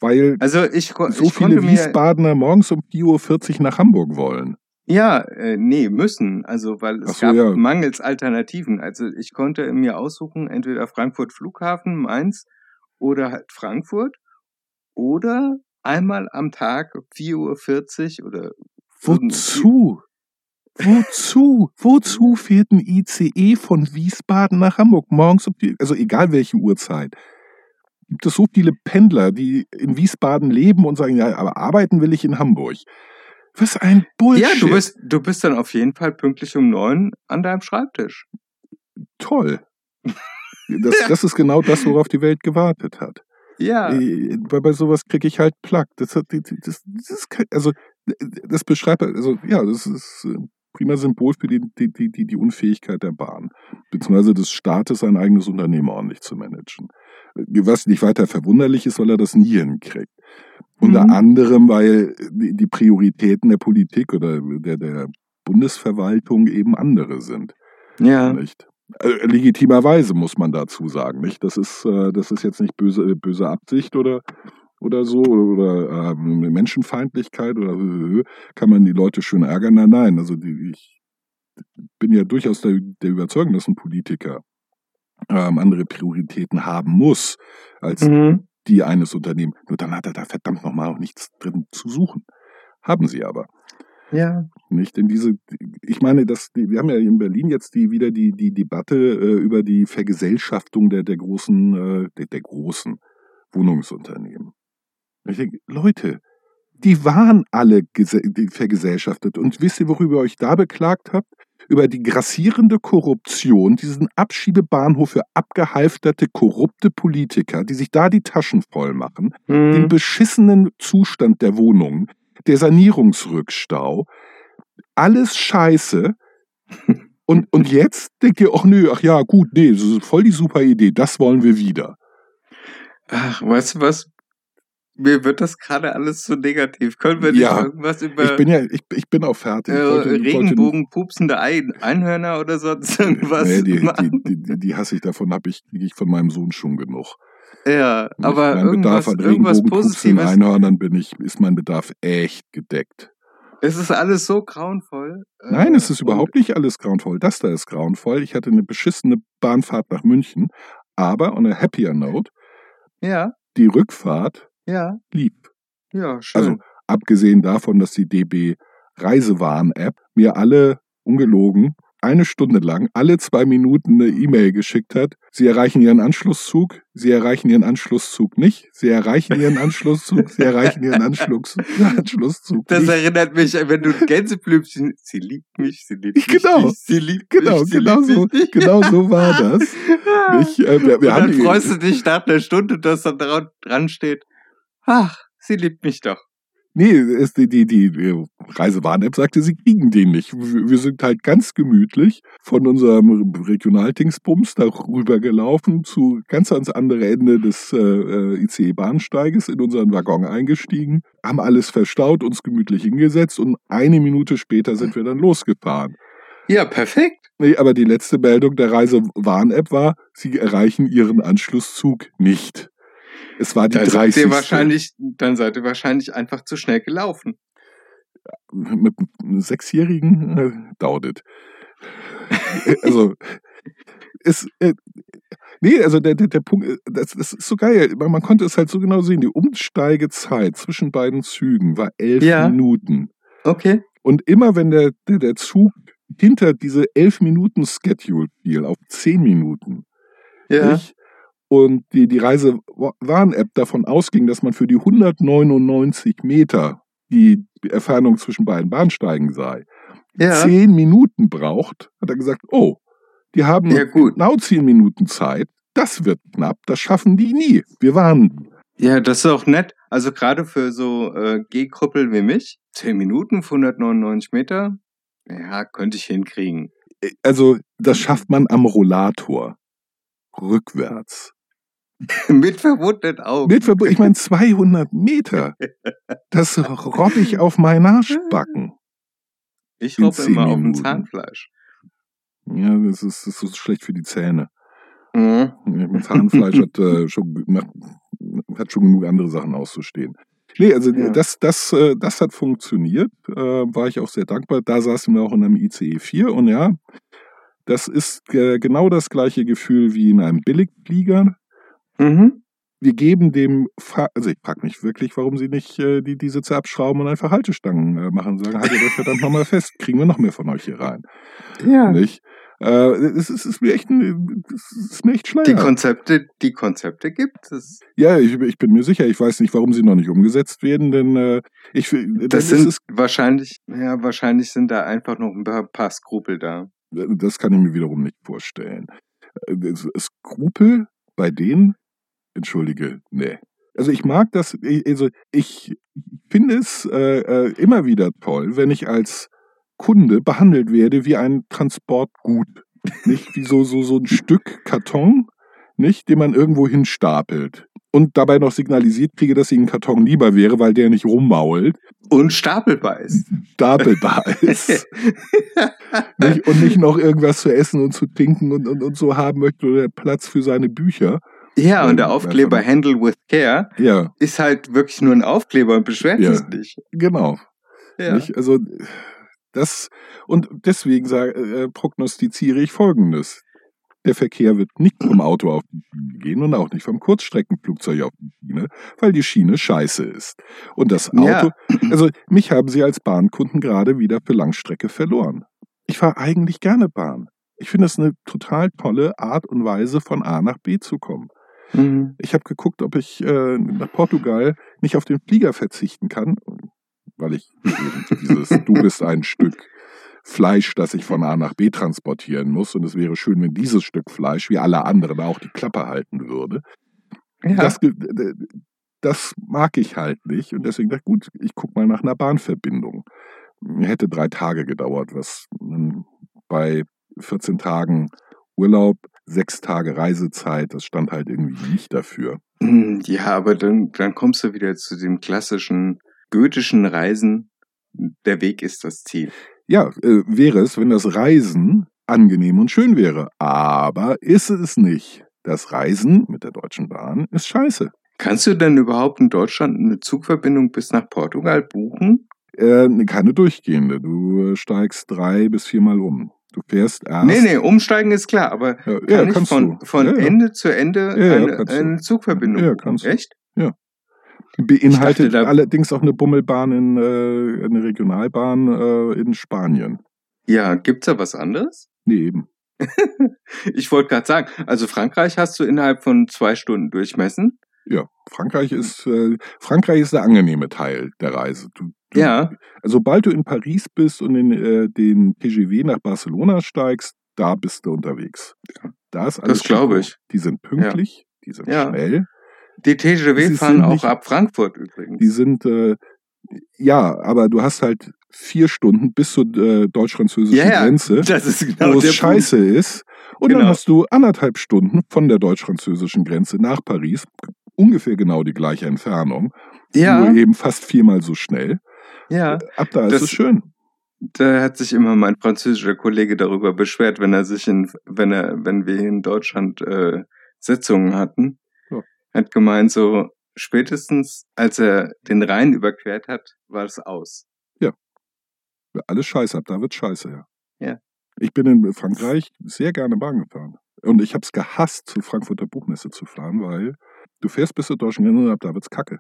Speaker 3: Weil
Speaker 2: Also ich,
Speaker 3: so
Speaker 2: ich
Speaker 3: viele Wiesbadener morgens um 4.40 Uhr nach Hamburg wollen.
Speaker 2: Ja, äh, nee, müssen. Also, weil es
Speaker 3: so,
Speaker 2: gab
Speaker 3: ja.
Speaker 2: mangels Alternativen. Also ich konnte mir aussuchen, entweder Frankfurt Flughafen, Mainz oder halt Frankfurt oder einmal am Tag 4.40 Uhr oder
Speaker 3: Wozu? Wozu? Wozu fährt ein ICE von Wiesbaden nach Hamburg morgens? um die- Also egal welche Uhrzeit. Gibt es so viele Pendler, die in Wiesbaden leben und sagen, ja, aber arbeiten will ich in Hamburg. Was ein Bullshit.
Speaker 2: Ja, du bist, du bist dann auf jeden Fall pünktlich um neun an deinem Schreibtisch.
Speaker 3: toll. Das, das ist genau das, worauf die Welt gewartet hat.
Speaker 2: Ja.
Speaker 3: Äh, Weil bei sowas kriege ich halt Plack. Das, hat, das, das, das also das beschreibt, also ja, das ist ein prima Symbol für die, die, die, die, die Unfähigkeit der Bahn, beziehungsweise des Staates, ein eigenes Unternehmen ordentlich zu managen. Was nicht weiter verwunderlich ist, weil er das nie hinkriegt. Unter
Speaker 2: Mhm.
Speaker 3: anderem, weil die Prioritäten der Politik oder der, der Bundesverwaltung eben andere sind
Speaker 2: Ja.
Speaker 3: nicht. Äh, legitimerweise muss man dazu sagen, nicht? Das ist, äh, das ist jetzt nicht böse, böse Absicht oder, oder so oder ähm, Menschenfeindlichkeit oder kann man die Leute schön ärgern? Nein, nein. Also die, ich bin ja durchaus der, der Überzeugung, dass ein Politiker ähm, andere Prioritäten haben muss als
Speaker 2: Mhm.
Speaker 3: die eines Unternehmens. Nur dann hat er da verdammt nochmal auch nichts drin zu suchen. Haben sie aber
Speaker 2: Ja.
Speaker 3: nicht in diese ich meine das wir haben ja in Berlin jetzt die wieder die die Debatte äh, über die Vergesellschaftung der der großen äh, der, der großen Wohnungsunternehmen ich denke, Leute die waren alle vergesellschaftet und wisst ihr worüber ihr euch da beklagt habt über die grassierende Korruption diesen Abschiebebahnhof für abgehalfterte korrupte Politiker die sich da die Taschen voll machen den
Speaker 2: Mhm.
Speaker 3: beschissenen Zustand der Wohnungen, der Sanierungsrückstau, alles scheiße. Und, und jetzt denkt ihr, ach nö, ach ja, gut, nee, das ist voll die super Idee, das wollen wir wieder.
Speaker 2: Ach, weißt du was? Mir wird das gerade alles so negativ. Können wir nicht
Speaker 3: Ja,
Speaker 2: irgendwas über
Speaker 3: Ich bin ja, ich, ich bin auch fertig.
Speaker 2: äh,
Speaker 3: wollte-
Speaker 2: Regenbogen pupsende Ein Einhörner oder sonst irgendwas
Speaker 3: Nee, die,
Speaker 2: machen?
Speaker 3: die, die, die hasse ich davon, habe ich, kriege ich von meinem Sohn schon genug.
Speaker 2: Ja, aber
Speaker 3: mein
Speaker 2: irgendwas,
Speaker 3: Bedarf an
Speaker 2: irgendwas
Speaker 3: Regenbogenpupsen
Speaker 2: Positives.
Speaker 3: Einhörnern bin ich, ist mein Bedarf echt gedeckt.
Speaker 2: Es ist alles so grauenvoll.
Speaker 3: Nein,
Speaker 2: Äh,
Speaker 3: es ist überhaupt nicht alles grauenvoll. Das da ist grauenvoll. Ich hatte eine beschissene Bahnfahrt nach München, aber on a happier note,
Speaker 2: Ja,
Speaker 3: die Rückfahrt
Speaker 2: ja,
Speaker 3: lieb.
Speaker 2: ja, schön.
Speaker 3: Also abgesehen davon, dass die DB Reisewarn-App mir alle ungelogen eine Stunde lang alle zwei Minuten eine E-Mail geschickt hat. Sie erreichen Ihren Anschlusszug, Sie erreichen Ihren Anschlusszug nicht, Sie erreichen Ihren Anschlusszug, Sie erreichen Ihren Anschluss, Anschlusszug
Speaker 2: das
Speaker 3: nicht.
Speaker 2: erinnert mich, wenn du Gänseblümchen, sie liebt mich, sie liebt mich
Speaker 3: Genau.
Speaker 2: nicht, sie liebt
Speaker 3: Genau,
Speaker 2: mich, sie
Speaker 3: genau
Speaker 2: liebt
Speaker 3: so,
Speaker 2: mich
Speaker 3: genau so war das. Nicht? Äh, wir, wir
Speaker 2: und dann
Speaker 3: die-
Speaker 2: freust du dich nach einer Stunde, dass da dran, dran steht, ach, sie liebt mich doch.
Speaker 3: Nee, die, die, die Reisewarn-App sagte, sie kriegen den nicht. Wir sind halt ganz gemütlich von unserem Regionaldingsbums da rübergelaufen zu ganz ans andere Ende des äh, äh, ICE-Bahnsteiges in unseren Waggon eingestiegen, haben alles verstaut, uns gemütlich hingesetzt und eine Minute später sind wir dann losgefahren.
Speaker 2: Ja, perfekt.
Speaker 3: Nee, aber die letzte Meldung der Reisewarn-App war, sie erreichen ihren Anschlusszug nicht. Es war die
Speaker 2: Dann seid
Speaker 3: 30.
Speaker 2: ihr wahrscheinlich, dann seid ihr wahrscheinlich einfach zu schnell gelaufen.
Speaker 3: mit einem Sechsjährigen äh, dauert es. also, es, äh, nee, also der, der, der Punkt, äh, das, das ist so geil. Man, man konnte es halt so genau sehen. Die Umsteigezeit zwischen beiden Zügen war elf
Speaker 2: Ja.
Speaker 3: Minuten.
Speaker 2: Okay.
Speaker 3: Und immer wenn der, der, der Zug hinter diese elf Minuten Schedule fiel, auf zehn Minuten,
Speaker 2: Ja.
Speaker 3: nicht? Und die, die Reisewarn-App davon ausging, dass man für die 199 Meter die Entfernung zwischen beiden Bahnsteigen sei,
Speaker 2: Ja.
Speaker 3: zehn Minuten braucht, hat er gesagt, oh, die haben
Speaker 2: Ja,
Speaker 3: genau zehn Minuten Zeit, das wird knapp, das schaffen die nie. Wir warnen.
Speaker 2: Ja, das ist auch nett. Also gerade für so äh, G-Krüppel wie mich, 10 Minuten für 199 Meter, ja, könnte ich hinkriegen.
Speaker 3: Also, das schafft man am Rollator. Rückwärts.
Speaker 2: Mit verbundenen Augen.
Speaker 3: Mit, Verbu- ich meine, 200 Meter. Das robb ich auf meinen Arschbacken.
Speaker 2: ich robbe immer auf dem
Speaker 3: Minuten.
Speaker 2: Zahnfleisch.
Speaker 3: Ja, das ist, das ist schlecht für die Zähne.
Speaker 2: Mhm.
Speaker 3: Ja, Zahnfleisch hat, äh, schon, macht, hat schon genug andere Sachen auszustehen. Nee, also
Speaker 2: Ja.
Speaker 3: das, das, äh, das hat funktioniert. Äh, war ich auch sehr dankbar. Da saßen wir auch in einem ICE 4 und ja, das ist äh, genau das gleiche Gefühl wie in einem Billigflieger.
Speaker 2: Mhm.
Speaker 3: wir geben dem, Fa also ich frage mich wirklich, warum sie nicht äh, die, die Sitze abschrauben und einfach Haltestangen äh, machen und sagen, haltet euch verdammt nochmal fest, kriegen wir noch mehr von euch hier rein.
Speaker 2: Ja.
Speaker 3: Nicht? Äh, es, ist, es ist mir echt, ein, es ist mir echt schleier.
Speaker 2: Die Konzepte, die Konzepte gibt es.
Speaker 3: Ja, ich, ich bin mir sicher, ich weiß nicht, warum sie noch nicht umgesetzt werden, denn äh, ich finde,
Speaker 2: Das sind wahrscheinlich, ja, wahrscheinlich sind da einfach noch ein paar, paar Skrupel da.
Speaker 3: das kann ich mir wiederum nicht vorstellen. Äh, Skrupel bei denen, entschuldige, nee. Also ich mag das, also ich finde es äh, äh, immer wieder toll, wenn ich als Kunde behandelt werde wie ein Transportgut. Nicht wie so, so, so ein Stück Karton, nicht, den man irgendwo hinstapelt. Und dabei noch signalisiert kriege, dass ich einen Karton lieber wäre, weil der nicht rummault,
Speaker 2: Und stapelbar ist.
Speaker 3: stapelbar ist. nicht, und nicht noch irgendwas zu essen und zu trinken und, und, und so haben möchte oder Platz für seine Bücher.
Speaker 2: Ja, und der
Speaker 3: Ja,
Speaker 2: Aufkleber
Speaker 3: einfach-
Speaker 2: Handle with Care
Speaker 3: Ja,
Speaker 2: ist halt wirklich nur ein Aufkleber und beschwert
Speaker 3: Ja.
Speaker 2: sich nicht.
Speaker 3: genau.
Speaker 2: Ja.
Speaker 3: Nicht? Also das und deswegen sag, äh, prognostiziere ich Folgendes. Der Verkehr wird nicht vom Auto auf die Schiene gehen und auch nicht vom Kurzstreckenflugzeug auf die Schiene, weil die Schiene scheiße ist. Und das
Speaker 2: Ja.
Speaker 3: Auto, also mich haben sie als Bahnkunden gerade wieder für Langstrecke verloren. Ich fahre eigentlich gerne Bahn. Ich finde es eine total tolle Art und Weise, von A nach B zu kommen.
Speaker 2: Mhm.
Speaker 3: Ich habe geguckt, ob ich äh, nach Portugal nicht auf den Flieger verzichten kann, weil ich dieses, du bist ein Stück Fleisch, das ich von A nach B transportieren muss. Und es wäre schön, wenn dieses Stück Fleisch, wie alle anderen, auch die Klappe halten würde.
Speaker 2: Ja.
Speaker 3: Das, das mag ich halt nicht. Und deswegen dachte ich, gut, ich gucke mal nach einer Bahnverbindung. Hätte drei Tage gedauert, was bei 14 Tagen Urlaub, sechs Tage Reisezeit, das stand halt irgendwie nicht dafür.
Speaker 2: Mm, Ja, aber dann, dann kommst du wieder zu dem klassischen goethischen Reisen. Der Weg ist das Ziel.
Speaker 3: Ja, äh, wäre es, wenn das Reisen angenehm und schön wäre. Aber ist es nicht. Das Reisen mit der Deutschen Bahn ist scheiße.
Speaker 2: Kannst du denn überhaupt in Deutschland eine Zugverbindung bis nach Portugal buchen?
Speaker 3: Äh, keine durchgehende. Du steigst drei bis viermal um. Du fährst erst.
Speaker 2: Nee, nee, umsteigen ist klar, aber
Speaker 3: Ja,
Speaker 2: kann
Speaker 3: ja,
Speaker 2: ich
Speaker 3: kannst
Speaker 2: von,
Speaker 3: du.
Speaker 2: von
Speaker 3: ja, ja.
Speaker 2: Ende zu Ende
Speaker 3: Ja, ja,
Speaker 2: eine, eine Zugverbindung
Speaker 3: Ja, kannst du.
Speaker 2: Echt?
Speaker 3: Beinhaltet
Speaker 2: Ich dachte, da-
Speaker 3: allerdings auch eine Bummelbahn in äh, eine Regionalbahn äh, in Spanien.
Speaker 2: Ja, gibt's da was anderes?
Speaker 3: Nee, eben.
Speaker 2: Ich wollte gerade sagen, also Frankreich hast du innerhalb von zwei Stunden durchmessen.
Speaker 3: Ja, Frankreich ist äh, Frankreich ist der angenehme Teil der Reise. Du, du,
Speaker 2: Ja.
Speaker 3: Also, sobald du in Paris bist und in äh, den TGV nach Barcelona steigst, da bist du unterwegs. Da ist alles
Speaker 2: Das glaube ich.
Speaker 3: Die sind pünktlich, die sind
Speaker 2: Ja.
Speaker 3: schnell,
Speaker 2: Die TGW
Speaker 3: Sie
Speaker 2: fahren auch
Speaker 3: nicht-
Speaker 2: ab Frankfurt übrigens.
Speaker 3: die sind äh, ja, aber du hast halt vier Stunden bis zur äh, deutsch-französischen
Speaker 2: Ja, ja.
Speaker 3: Grenze,
Speaker 2: das ist
Speaker 3: wo
Speaker 2: genau
Speaker 3: es
Speaker 2: der
Speaker 3: scheiße ist. Und
Speaker 2: Genau.
Speaker 3: dann hast du anderthalb Stunden von der deutsch-französischen Grenze nach Paris, ungefähr genau die gleiche Entfernung.
Speaker 2: Ja,
Speaker 3: nur eben fast viermal so schnell.
Speaker 2: ja.
Speaker 3: Ab da ist
Speaker 2: Das-
Speaker 3: es schön.
Speaker 2: Da hat sich immer mein französischer Kollege darüber beschwert, wenn er sich in, wenn er, wenn wir in Deutschland äh, Sitzungen hatten,
Speaker 3: Ja.
Speaker 2: hat gemeint, so spätestens als er den Rhein überquert hat, war es aus.
Speaker 3: Alles scheiße, ab da wird scheiße, ja.
Speaker 2: Ja.
Speaker 3: Ich bin in Frankreich sehr gerne Bahn gefahren. Und ich habe es gehasst, zur Frankfurter Buchmesse zu fahren, weil du fährst bis zur deutschen Grenze und ab da wird's kacke.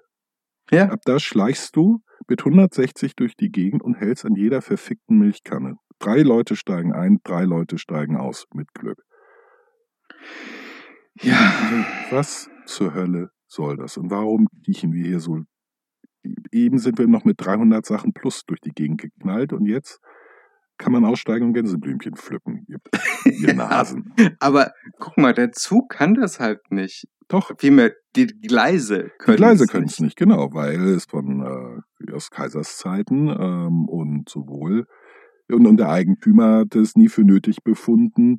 Speaker 2: Ja.
Speaker 3: Ab da schleichst du mit 160 durch die Gegend und hältst an jeder verfickten Milchkanne. Drei Leute steigen ein, drei Leute steigen aus, mit Glück.
Speaker 2: Ja,
Speaker 3: Also, was zur Hölle soll das? Und warum riechen wir hier so? Eben sind wir noch mit 300 Sachen plus durch die Gegend geknallt und jetzt kann man aussteigen und Gänseblümchen pflücken. Ihr, Nasen.
Speaker 2: aber guck mal, der Zug kann das halt nicht.
Speaker 3: Doch,
Speaker 2: Vielmehr, die Gleise
Speaker 3: die
Speaker 2: können
Speaker 3: Gleise
Speaker 2: es
Speaker 3: können es nicht, genau, weil es von äh, aus Kaiserszeiten ähm, und sowohl und, und der Eigentümer hat es nie für nötig befunden,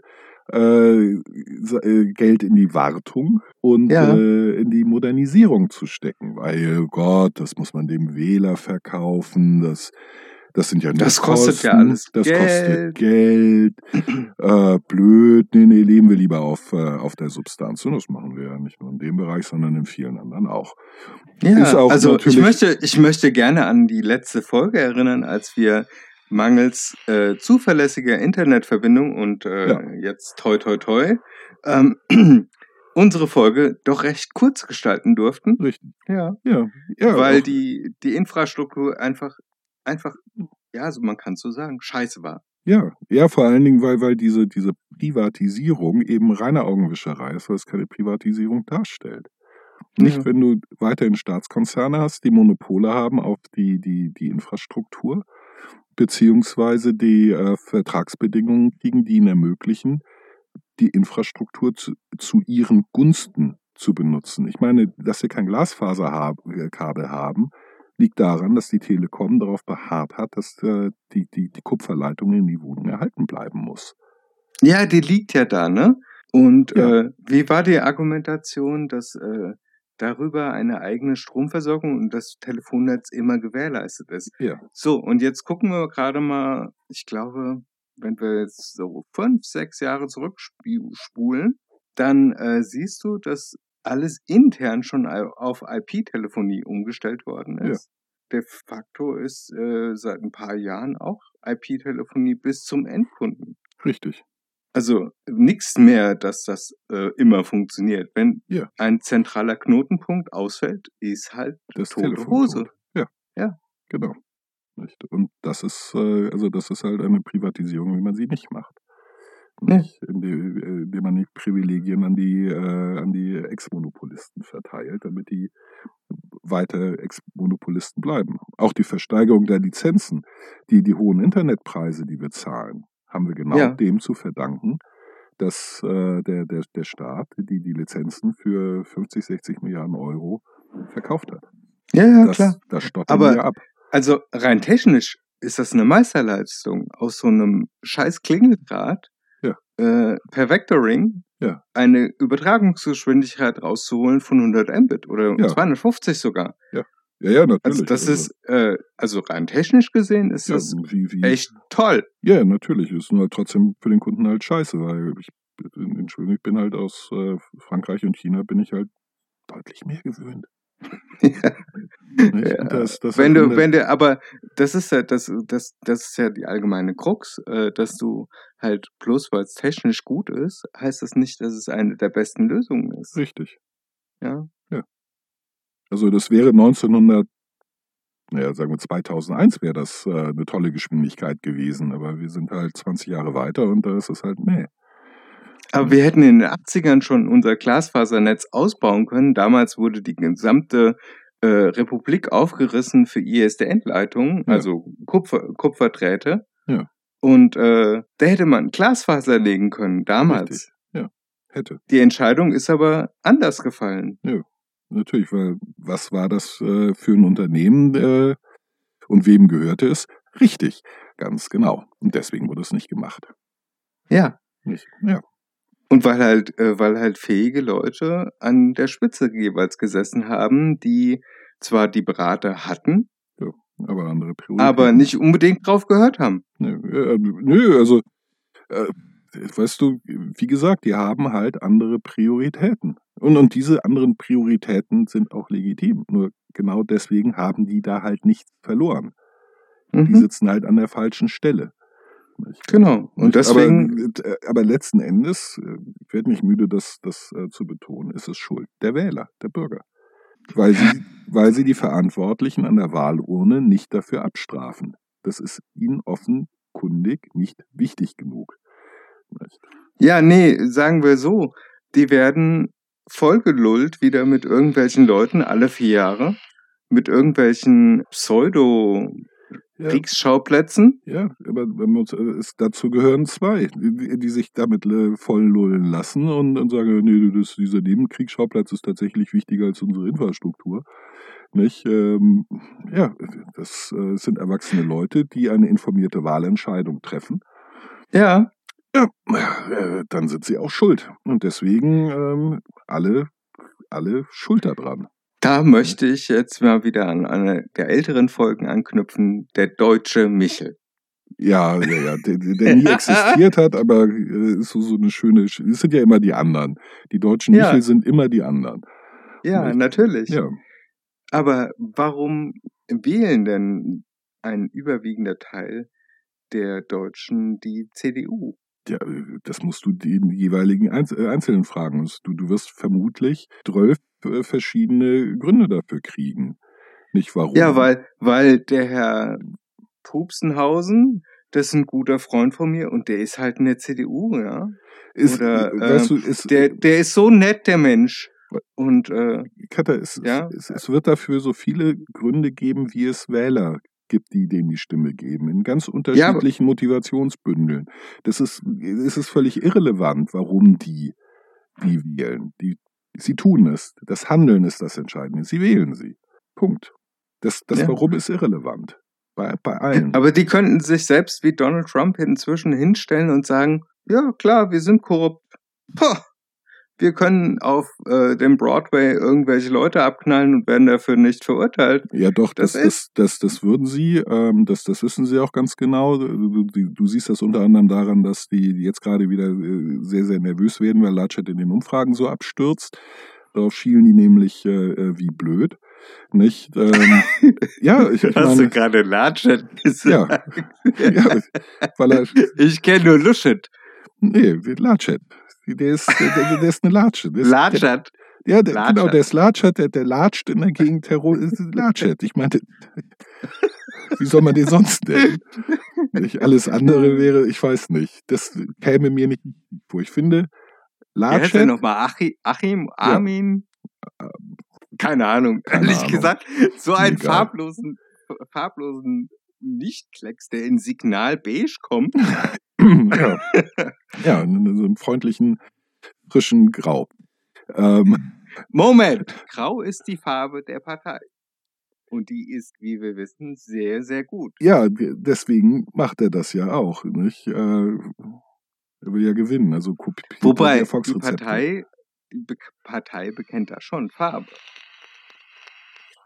Speaker 3: äh, äh, Geld in die Wartung und
Speaker 2: Ja.
Speaker 3: äh, in die Modernisierung zu stecken, weil Gott, das muss man dem Wähler verkaufen, das das sind ja nur
Speaker 2: Das kostet ja
Speaker 3: Kosten,
Speaker 2: alles
Speaker 3: das
Speaker 2: Geld.
Speaker 3: kostet Geld, äh, blöd, nee, nee, leben wir lieber auf, äh, auf der Substanz. Und das machen wir ja nicht nur in dem Bereich, sondern in vielen anderen auch.
Speaker 2: Ja,
Speaker 3: auch
Speaker 2: also ich möchte, ich möchte gerne an die letzte Folge erinnern, als wir mangels äh, zuverlässiger Internetverbindung und äh,
Speaker 3: Ja.
Speaker 2: jetzt toi toi toi ähm, unsere Folge doch recht kurz gestalten durften.
Speaker 3: Richtig.
Speaker 2: Ja.
Speaker 3: Ja, ja.
Speaker 2: weil die, die Infrastruktur einfach, einfach, ja, also man kann so sagen, scheiße war.
Speaker 3: Ja, ja, vor allen Dingen, weil, weil diese, diese Privatisierung eben reine Augenwischerei ist, weil es keine Privatisierung darstellt. Nicht,
Speaker 2: Ja.
Speaker 3: wenn du weiterhin Staatskonzerne hast, die Monopole haben auf die, die, die Infrastruktur, beziehungsweise die äh, Vertragsbedingungen kriegen, die ihnen ermöglichen, die Infrastruktur zu, zu ihren Gunsten zu benutzen. Ich meine, dass wir kein Glasfaserkabel haben, liegt daran, dass die Telekom darauf beharrt hat, dass äh, die, die, die Kupferleitung in die Wohnung erhalten bleiben muss.
Speaker 2: Ja, die liegt ja da, ne? Und
Speaker 3: Ja.
Speaker 2: äh, wie war die Argumentation, dass äh, darüber eine eigene Stromversorgung und das Telefonnetz immer gewährleistet ist?
Speaker 3: Ja.
Speaker 2: So, und jetzt gucken wir gerade mal, ich glaube, wenn wir jetzt so fünf, sechs Jahre zurückspulen, dann äh, siehst du, dass alles intern schon au- auf IP-Telefonie umgestellt worden
Speaker 3: Ja.
Speaker 2: ist. De facto ist äh, seit ein paar Jahren auch IP-Telefonie bis zum Endkunden.
Speaker 3: Richtig.
Speaker 2: Also nichts mehr, dass das äh, immer funktioniert. Wenn
Speaker 3: Ja.
Speaker 2: ein zentraler Knotenpunkt ausfällt, ist halt
Speaker 3: Das
Speaker 2: tote
Speaker 3: Telefon
Speaker 2: Hose.
Speaker 3: tot. Ja.
Speaker 2: Ja.
Speaker 3: Genau. Und das ist, äh, also das ist halt eine Privatisierung, wie man sie nicht macht.
Speaker 2: Ja.
Speaker 3: Nicht? Indem, äh, indem man die Privilegien an die, äh, an die Ex-Monopolisten verteilt, damit die weiter Ex-Monopolisten bleiben. Auch die Versteigerung der Lizenzen, die, die hohen Internetpreise, die wir zahlen, haben wir genau
Speaker 2: Ja.
Speaker 3: dem zu verdanken, dass äh, der, der, der Staat die, die Lizenzen für 50, 60 Milliarden Euro verkauft hat.
Speaker 2: Ja, ja,
Speaker 3: das,
Speaker 2: klar.
Speaker 3: das stottern
Speaker 2: Aber-
Speaker 3: wir ab.
Speaker 2: Also rein technisch ist das eine Meisterleistung, aus so einem scheiß Klingeldraht. Äh, per Vectoring
Speaker 3: Ja.
Speaker 2: eine Übertragungsgeschwindigkeit rauszuholen von 100 Mbit oder
Speaker 3: Ja.
Speaker 2: 250 sogar.
Speaker 3: Ja, ja, natürlich.
Speaker 2: Also das ist, äh, also rein technisch gesehen ist
Speaker 3: ja,
Speaker 2: das
Speaker 3: wie, wie,
Speaker 2: echt toll.
Speaker 3: Ja, natürlich. Ist nur trotzdem für den Kunden halt scheiße, weil ich, Entschuldigung, ich bin halt aus äh, Frankreich und China, bin ich halt deutlich mehr gewöhnt.
Speaker 2: Ja.
Speaker 3: Das, das
Speaker 2: wenn du, wenn du, aber das ist ja, das, das, das ist ja die allgemeine Krux, äh, dass du halt bloß weil es technisch gut ist, heißt das nicht, dass es eine der besten Lösungen ist.
Speaker 3: Richtig.
Speaker 2: Ja.
Speaker 3: Also das wäre 1900, naja, sagen wir 2001 wäre das äh, eine tolle Geschwindigkeit gewesen, aber wir sind halt 20 Jahre weiter und da ist es halt, nee.
Speaker 2: Aber wir hätten in den 80ern schon unser Glasfasernetz ausbauen können. Damals wurde die gesamte äh, Republik aufgerissen für ISDN-Leitungen,
Speaker 3: Ja.
Speaker 2: also Kupfer, Kupferdrähte.
Speaker 3: Ja.
Speaker 2: Und äh, da hätte man Glasfaser legen können, damals.
Speaker 3: Richtig. Ja, hätte.
Speaker 2: Die Entscheidung ist aber anders gefallen.
Speaker 3: Natürlich, weil was war das äh, für ein Unternehmen äh, und wem gehörte es? Richtig, ganz genau. Und deswegen wurde es nicht gemacht.
Speaker 2: Ja.
Speaker 3: Nicht? Ja,
Speaker 2: Und weil halt, äh, weil halt fähige Leute an der Spitze jeweils gesessen haben, die zwar die Berater hatten,
Speaker 3: aber andere Prioritäten.
Speaker 2: aber nicht unbedingt drauf gehört haben.
Speaker 3: Nö, äh, nö also, äh, weißt du, wie gesagt, die haben halt andere Prioritäten. Und, und diese anderen Prioritäten sind auch legitim. Nur genau deswegen haben die da halt nichts verloren. Die
Speaker 2: Mhm.
Speaker 3: sitzen halt an der falschen Stelle. Nicht?
Speaker 2: Genau. Und deswegen,
Speaker 3: Aber, äh, aber letzten Endes, ich werde nicht müde, das, das äh, zu betonen, ist es Schuld der Wähler, der Bürger. Weil sie, weil sie die Verantwortlichen an der Wahlurne nicht dafür abstrafen. Das ist ihnen offenkundig nicht wichtig genug. Nicht?
Speaker 2: ja, nee, sagen wir so, die werden vollgelullt wieder mit irgendwelchen Leuten alle vier Jahre, mit irgendwelchen Pseudo-Kriegsschauplätzen.
Speaker 3: Ja, aber wenn uns, äh, es, dazu gehören zwei, die, die sich damit äh, volllullen lassen und, und sagen, nee, das, dieser Nebenkriegsschauplatz ist tatsächlich wichtiger als unsere Infrastruktur. Nicht? Ähm, ja, das äh, sind erwachsene Leute, die eine informierte Wahlentscheidung treffen.
Speaker 2: Ja,
Speaker 3: Ja, äh, dann sind sie auch schuld. Und deswegen ähm, alle, alle schuld daran.
Speaker 2: Da möchte ich jetzt mal wieder an eine der älteren Folgen anknüpfen, der deutsche Michel.
Speaker 3: Ja, ja, ja, der, der nie existiert hat, aber äh, ist so, so eine schöne, es sind ja immer die anderen. Die deutschen
Speaker 2: Ja.
Speaker 3: Michel sind immer die anderen.
Speaker 2: Ja,
Speaker 3: Nicht?
Speaker 2: natürlich.
Speaker 3: Ja,
Speaker 2: Aber warum wählen denn ein überwiegender Teil der Deutschen die CDU?
Speaker 3: Ja, das musst du den jeweiligen äh, Einzelnen fragen. Du, du wirst vermutlich 12 äh, verschiedene Gründe dafür kriegen. Nicht warum.
Speaker 2: Ja, weil, weil der Herr Pupsenhausen, das ist ein guter Freund von mir und der ist halt in der CDU, ja.
Speaker 3: ist,
Speaker 2: Oder
Speaker 3: weißt
Speaker 2: ähm,
Speaker 3: du, ist,
Speaker 2: der, der ist so nett, der Mensch. Und äh,
Speaker 3: Katha, es,
Speaker 2: Ja.
Speaker 3: es, es wird dafür so viele Gründe geben, wie es Wähler gibt, die denen die Stimme geben, in ganz unterschiedlichen Motivationsbündeln. Das ist, es ist völlig irrelevant, warum die die wählen. Die, sie tun es. Das Handeln ist das Entscheidende. Sie wählen sie. Punkt. Das, das
Speaker 2: Ja.
Speaker 3: Warum ist irrelevant. Bei, bei allen.
Speaker 2: aber die könnten sich selbst wie Donald Trump inzwischen hinstellen und sagen, ja klar, wir sind korrupt. Poh, wir können auf äh, dem Broadway irgendwelche Leute abknallen und werden dafür nicht verurteilt.
Speaker 3: Ja, doch,
Speaker 2: Das
Speaker 3: das, das, das, das würden sie, ähm, das, das wissen sie auch ganz genau. Du, du, du siehst das unter anderem daran, dass die jetzt gerade wieder äh, sehr, sehr nervös werden, weil Laschet in den Umfragen so abstürzt. Darauf schielen die nämlich äh, äh, wie blöd. Nicht? Ähm, ja, ich, meine,
Speaker 2: gerade Latschet
Speaker 3: ja, ja, weil er,
Speaker 2: Ich kenne nur Luschet.
Speaker 3: nee, Laschet. Der ist, der, der, der ist eine Latsche. Der ist, der,
Speaker 2: Latschet.
Speaker 3: ja, der,
Speaker 2: Latschet.
Speaker 3: genau, der ist Latschet, der, der latscht in der Gegend herum. ist Latschet. Ich meinte, wie soll man den sonst nennen? Nicht? Alles andere wäre, ich weiß nicht. Das käme mir nicht vor. Ich finde,
Speaker 2: Wie heißt der nochmal? Achi, Achim? Armin? Keine Ahnung.
Speaker 3: Keine
Speaker 2: Ehrlich
Speaker 3: Ahnung.
Speaker 2: gesagt, so einen
Speaker 3: Egal.
Speaker 2: farblosen, farblosen Lichtklecks, der in Signal beige kommt.
Speaker 3: Ja, ja, in so einem freundlichen, frischen Grau. Ähm,
Speaker 2: Moment! Grau ist die Farbe der Partei. Und die ist, wie wir wissen, sehr, sehr gut.
Speaker 3: ja, deswegen macht er das ja auch. Nicht? Äh, er will ja gewinnen. Also kopiert
Speaker 2: Wobei, die. Partei, die Be Partei bekennt da schon Farbe.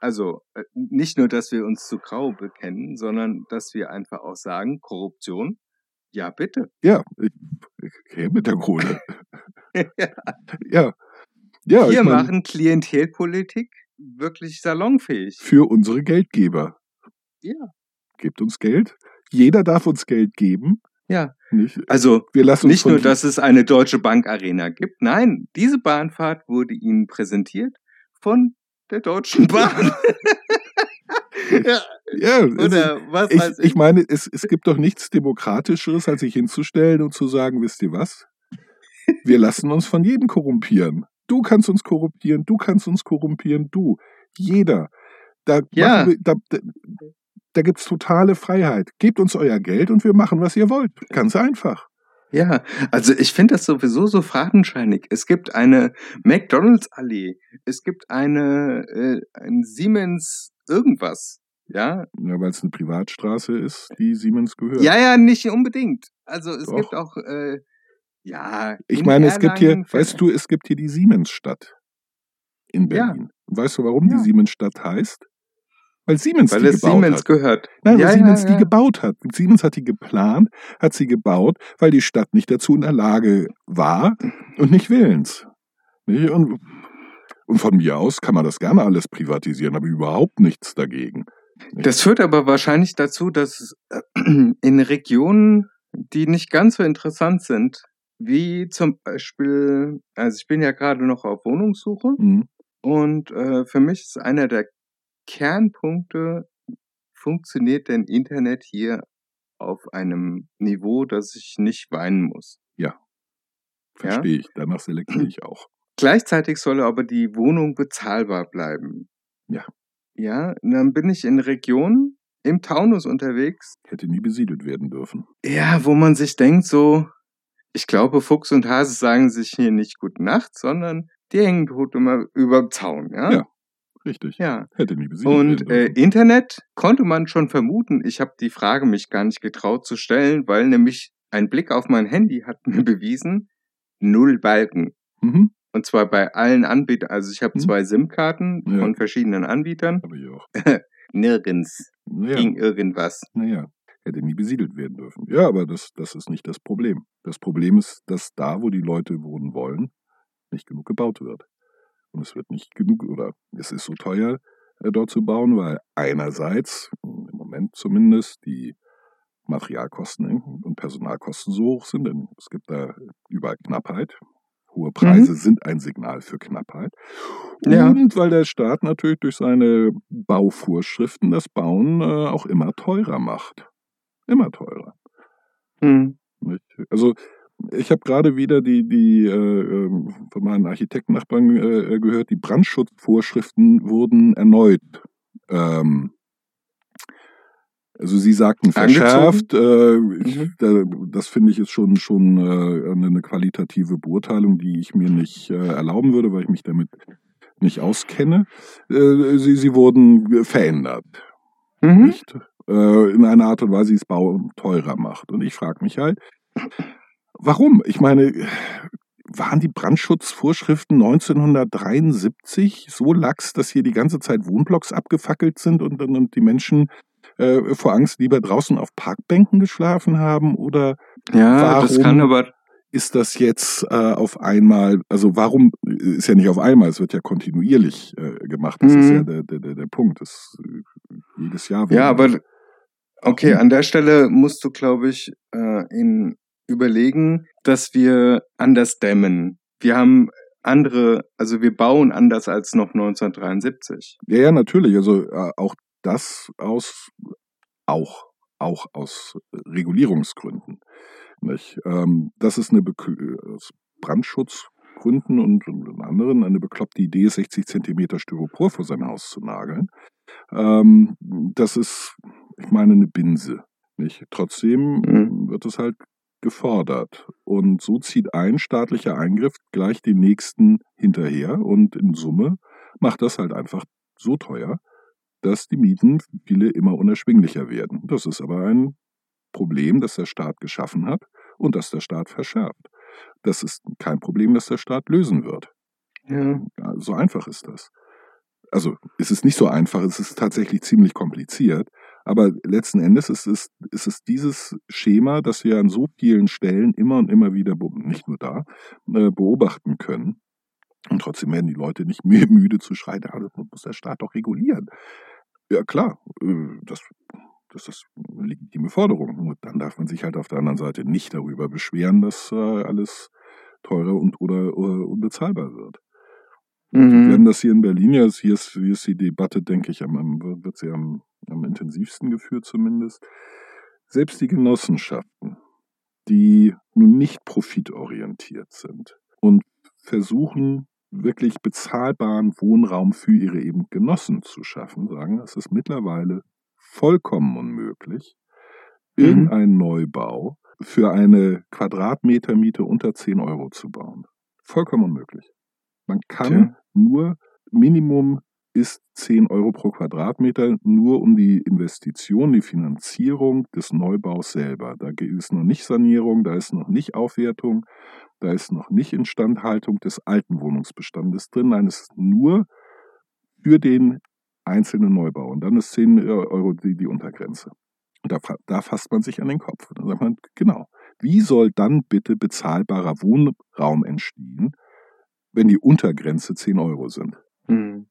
Speaker 2: Also, äh, nicht nur, dass wir uns zu Grau bekennen, sondern dass wir einfach auch sagen, Korruption, ja bitte.
Speaker 3: Ja, ich, ich her mit der Kohle. Ja, ja,
Speaker 2: Wir
Speaker 3: ich mein,
Speaker 2: machen Klientelpolitik wirklich salonfähig.
Speaker 3: für unsere Geldgeber.
Speaker 2: Ja.
Speaker 3: Gebt uns Geld. Jeder darf uns Geld geben.
Speaker 2: Ja,
Speaker 3: Nicht?
Speaker 2: also
Speaker 3: Wir lassen
Speaker 2: nicht nur, dass es eine Deutsche Bank Arena gibt. Nein, diese Bahnfahrt wurde Ihnen präsentiert von der Deutschen Bahn. Ja,
Speaker 3: ja, es
Speaker 2: oder was
Speaker 3: ich,
Speaker 2: weiß ich.
Speaker 3: ich meine, es, es gibt doch nichts Demokratischeres, als sich hinzustellen und zu sagen, wisst ihr was? Wir lassen uns von jedem korrumpieren. Du kannst uns korrumpieren, du kannst uns korrumpieren, du. Jeder. Da,
Speaker 2: Ja.
Speaker 3: wir, da, da, da gibt's totale Freiheit. Gebt uns euer Geld und wir machen, was ihr wollt. Ganz einfach.
Speaker 2: Ja, also ich finde das sowieso so fadenscheinig. Es gibt eine McDonalds-Allee, es gibt eine äh, ein Siemens irgendwas. Ja,
Speaker 3: Ja, weil es eine Privatstraße ist, die Siemens gehört.
Speaker 2: ja, ja, nicht unbedingt. Also es
Speaker 3: Doch.
Speaker 2: gibt auch, äh, ja.
Speaker 3: Ich
Speaker 2: in
Speaker 3: meine, es gibt hier, weißt du, es gibt hier die Siemensstadt in
Speaker 2: Ja.
Speaker 3: Berlin. Und weißt du, warum
Speaker 2: Ja.
Speaker 3: die Siemensstadt heißt? Weil Siemens
Speaker 2: weil
Speaker 3: die
Speaker 2: es
Speaker 3: gebaut
Speaker 2: Siemens
Speaker 3: hat.
Speaker 2: gehört.
Speaker 3: Nein, weil
Speaker 2: ja,
Speaker 3: Siemens
Speaker 2: ja,
Speaker 3: die
Speaker 2: ja.
Speaker 3: gebaut hat. Siemens hat die geplant, hat sie gebaut, weil die Stadt nicht dazu in der Lage war und nicht willens. Und, und von mir aus kann man das gerne alles privatisieren, aber überhaupt nichts dagegen.
Speaker 2: Das führt aber wahrscheinlich dazu, dass äh, in Regionen, die nicht ganz so interessant sind, wie zum Beispiel, also ich bin ja gerade noch auf Wohnungssuche
Speaker 3: Mhm.
Speaker 2: und äh, für mich ist einer der Kernpunkte, funktioniert denn Internet hier auf einem Niveau, dass ich nicht weinen muss.
Speaker 3: Verstehe ich. Danach selektiere ich auch.
Speaker 2: Gleichzeitig soll aber die Wohnung bezahlbar bleiben.
Speaker 3: Ja.
Speaker 2: Ja, und dann bin ich in Regionen im Taunus unterwegs,
Speaker 3: Hätte nie besiedelt werden dürfen.
Speaker 2: Ja, wo man sich denkt, so, ich glaube, Fuchs und Hase sagen sich hier nicht Gute Nacht, sondern die hängen tot immer über dem Zaun, ja?
Speaker 3: Ja, Richtig.
Speaker 2: Ja.
Speaker 3: Hätte nie besiedelt
Speaker 2: Und
Speaker 3: werden
Speaker 2: äh,
Speaker 3: dürfen.
Speaker 2: Internet konnte man schon vermuten. Ich habe die Frage mich gar nicht getraut zu stellen, weil nämlich ein Blick auf mein Handy hat mir bewiesen, null Balken.
Speaker 3: mhm.
Speaker 2: Und zwar bei allen Anbietern. Also ich habe
Speaker 3: Hm.
Speaker 2: zwei SIM-Karten
Speaker 3: Ja.
Speaker 2: von verschiedenen Anbietern.
Speaker 3: Aber ich auch.
Speaker 2: Nirgends
Speaker 3: Ja.
Speaker 2: ging irgendwas.
Speaker 3: Naja, hätte nie besiedelt werden dürfen. Ja, aber das, das ist nicht das Problem. Das Problem ist, dass da, wo die Leute wohnen wollen, nicht genug gebaut wird. Und es wird nicht genug, oder es ist so teuer, äh, dort zu bauen, weil einerseits, im Moment zumindest, die Materialkosten und Personalkosten so hoch sind, denn es gibt da überall Knappheit. Hohe Preise mhm. sind ein Signal für Knappheit. Ja. Und weil der Staat natürlich durch seine Bauvorschriften das Bauen äh, auch immer teurer macht. Immer teurer. Mhm. Also ich habe gerade wieder die, die äh, ähm, von meinen Architektennachbarn äh, gehört, die Brandschutzvorschriften wurden erneut ähm, also Sie sagten verschärft. Äh, ich, mhm. da, das finde ich ist schon schon äh, eine qualitative Beurteilung, die ich mir nicht äh, erlauben würde, weil ich mich damit nicht auskenne. Äh, sie, sie wurden verändert. Mhm. Nicht? Äh, in einer Art und Weise, die es Bau teurer macht. Und ich frage mich halt, warum? Ich meine, waren die Brandschutzvorschriften 1973 so lax, dass hier die ganze Zeit Wohnblocks abgefackelt sind und, und die Menschen äh, vor Angst lieber draußen auf Parkbänken geschlafen haben? Oder
Speaker 2: ja, warum das kann aber
Speaker 3: ist das jetzt äh, auf einmal, also warum, ist ja nicht auf einmal, es wird ja kontinuierlich äh, gemacht, das mhm. ist ja mhm. der, der, der Punkt, das, äh, jedes Jahr.
Speaker 2: Ja, aber okay, an der Stelle musst du, glaube ich, äh, in überlegen, dass wir anders dämmen. Wir haben andere, also wir bauen anders als noch 1973.
Speaker 3: Ja, ja, natürlich. Also äh, auch das aus auch auch aus Regulierungsgründen. Nicht? Ähm, das ist eine Be aus Brandschutzgründen und, und anderen eine bekloppte Idee, 60 Zentimeter Styropor vor sein Haus zu nageln. Ähm, das ist, ich meine, eine Binse. Nicht? Trotzdem mhm. wird es halt gefordert. Und so zieht ein staatlicher Eingriff gleich den nächsten hinterher und in Summe macht das halt einfach so teuer, dass die Mieten für viele immer unerschwinglicher werden. Das ist aber ein Problem, das der Staat geschaffen hat und das der Staat verschärft. Das ist kein Problem, das der Staat lösen wird. Ja. So einfach ist das. Also es ist nicht so einfach, es ist tatsächlich ziemlich kompliziert, aber letzten Endes ist es, ist es dieses Schema, das wir an so vielen Stellen immer und immer wieder, nicht nur da, äh, beobachten können. Und trotzdem werden die Leute nicht mehr müde zu schreien, das muss der Staat doch regulieren. Ja, klar, äh, das, das ist eine legitime Forderung. Nur dann darf man sich halt auf der anderen Seite nicht darüber beschweren, dass äh, alles teurer und oder, oder unbezahlbar wird. Mhm. Wir werden das hier in Berlin ja, hier ist, hier ist die Debatte, denke ich, am, am, wird sie am, am intensivsten geführt zumindest. Selbst die Genossenschaften, die nun nicht profitorientiert sind und versuchen, wirklich bezahlbaren Wohnraum für ihre eben Genossen zu schaffen, sagen, es ist mittlerweile vollkommen unmöglich, mhm. irgendeinen Neubau für eine Quadratmetermiete unter 10 Euro zu bauen. Vollkommen unmöglich. Man kann ja. nur Minimum ist 10 Euro pro Quadratmeter nur um die Investition, die Finanzierung des Neubaus selber. Da ist noch nicht Sanierung, da ist noch nicht Aufwertung, da ist noch nicht Instandhaltung des alten Wohnungsbestandes drin. Nein, es ist nur für den einzelnen Neubau. Und dann ist 10 Euro die, die Untergrenze. Da, da fasst man sich an den Kopf. Und dann sagt man, genau, wie soll dann bitte bezahlbarer Wohnraum entstehen, wenn die Untergrenze 10 Euro sind?
Speaker 2: Hm.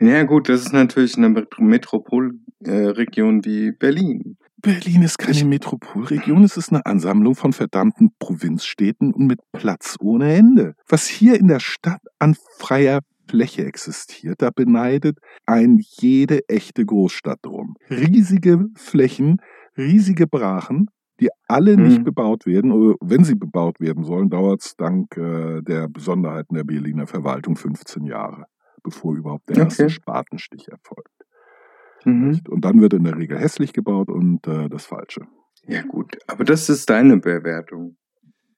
Speaker 2: Ja gut, das ist natürlich eine Metropolregion wie Berlin.
Speaker 3: Berlin ist keine Metropolregion, es ist eine Ansammlung von verdammten Provinzstädten und mit Platz ohne Ende. Was hier in der Stadt an freier Fläche existiert, da beneidet ein jede echte Großstadt drum. Riesige Flächen, riesige Brachen, die alle nicht hm. bebaut werden. Oder wenn sie bebaut werden sollen, dauert es dank äh, der Besonderheiten der Berliner Verwaltung 15 Jahre bevor überhaupt der erste okay. Spatenstich erfolgt. Mhm. Und dann wird in der Regel hässlich gebaut und äh, das Falsche.
Speaker 2: Ja gut, aber das ist deine Bewertung.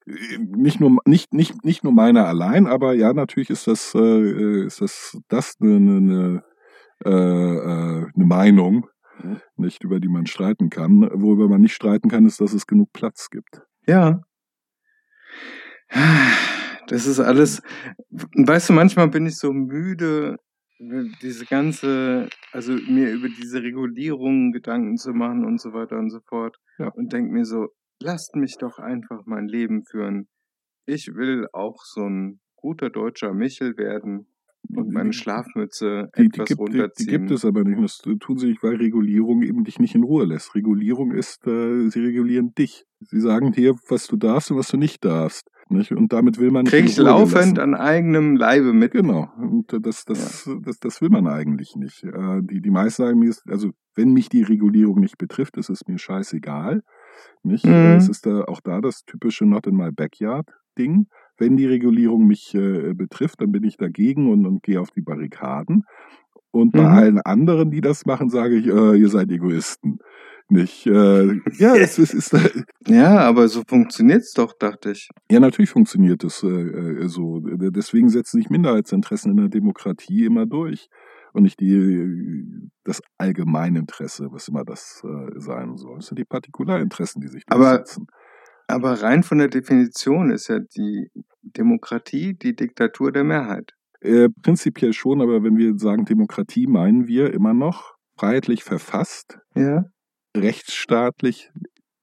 Speaker 3: Äh, nicht nur nicht nicht nicht nur meine allein, aber ja natürlich ist das äh, ist das das eine, eine, äh, äh, eine Meinung, mhm. nicht über die man streiten kann. Worüber man nicht streiten kann, ist, dass es genug Platz gibt.
Speaker 2: Ja. Das ist alles, weißt du, manchmal bin ich so müde, diese ganze, also mir über diese Regulierungen Gedanken zu machen und so weiter und so fort. Ja. Und denke mir so, lasst mich doch einfach mein Leben führen. Ich will auch so ein guter deutscher Michel werden. und meine Schlafmütze
Speaker 3: Die, die,
Speaker 2: etwas
Speaker 3: gibt, die,
Speaker 2: runterziehen.
Speaker 3: die gibt es aber nicht. Das tun sie nicht, weil Regulierung eben dich nicht in Ruhe lässt. Regulierung ist, äh, sie regulieren dich. Sie sagen dir, was du darfst und was du nicht darfst. Nicht? Und damit will man nicht
Speaker 2: Kriege ich laufend an eigenem Leibe mit.
Speaker 3: Genau. Und das, das, das, das will man eigentlich nicht. Äh, Die, die meisten sagen mir, ist- also wenn mich die Regulierung nicht betrifft, ist es mir scheißegal. Nicht?
Speaker 2: Mhm.
Speaker 3: Äh, Es ist da auch da das typische Not in my backyard Ding. Wenn die Regulierung mich äh, betrifft, dann bin ich dagegen und, und gehe auf die Barrikaden. Und bei
Speaker 2: Mhm.
Speaker 3: allen anderen, die das machen, sage ich, äh, ihr seid Egoisten. Nicht? Äh, ja, es ist, ist
Speaker 2: Ja, aber so funktioniert's doch, dachte ich.
Speaker 3: ja, natürlich funktioniert es äh, äh, so. Deswegen setzen sich Minderheitsinteressen in der Demokratie immer durch und nicht die, das Allgemeininteresse, was immer das äh, sein soll. Es sind die Partikularinteressen, die sich
Speaker 2: Aber-
Speaker 3: durchsetzen.
Speaker 2: Aber rein von der Definition ist ja die Demokratie die Diktatur der Mehrheit.
Speaker 3: Äh, prinzipiell schon, aber wenn wir sagen Demokratie, meinen wir immer noch freiheitlich verfasst,
Speaker 2: Ja.
Speaker 3: Rechtsstaatlich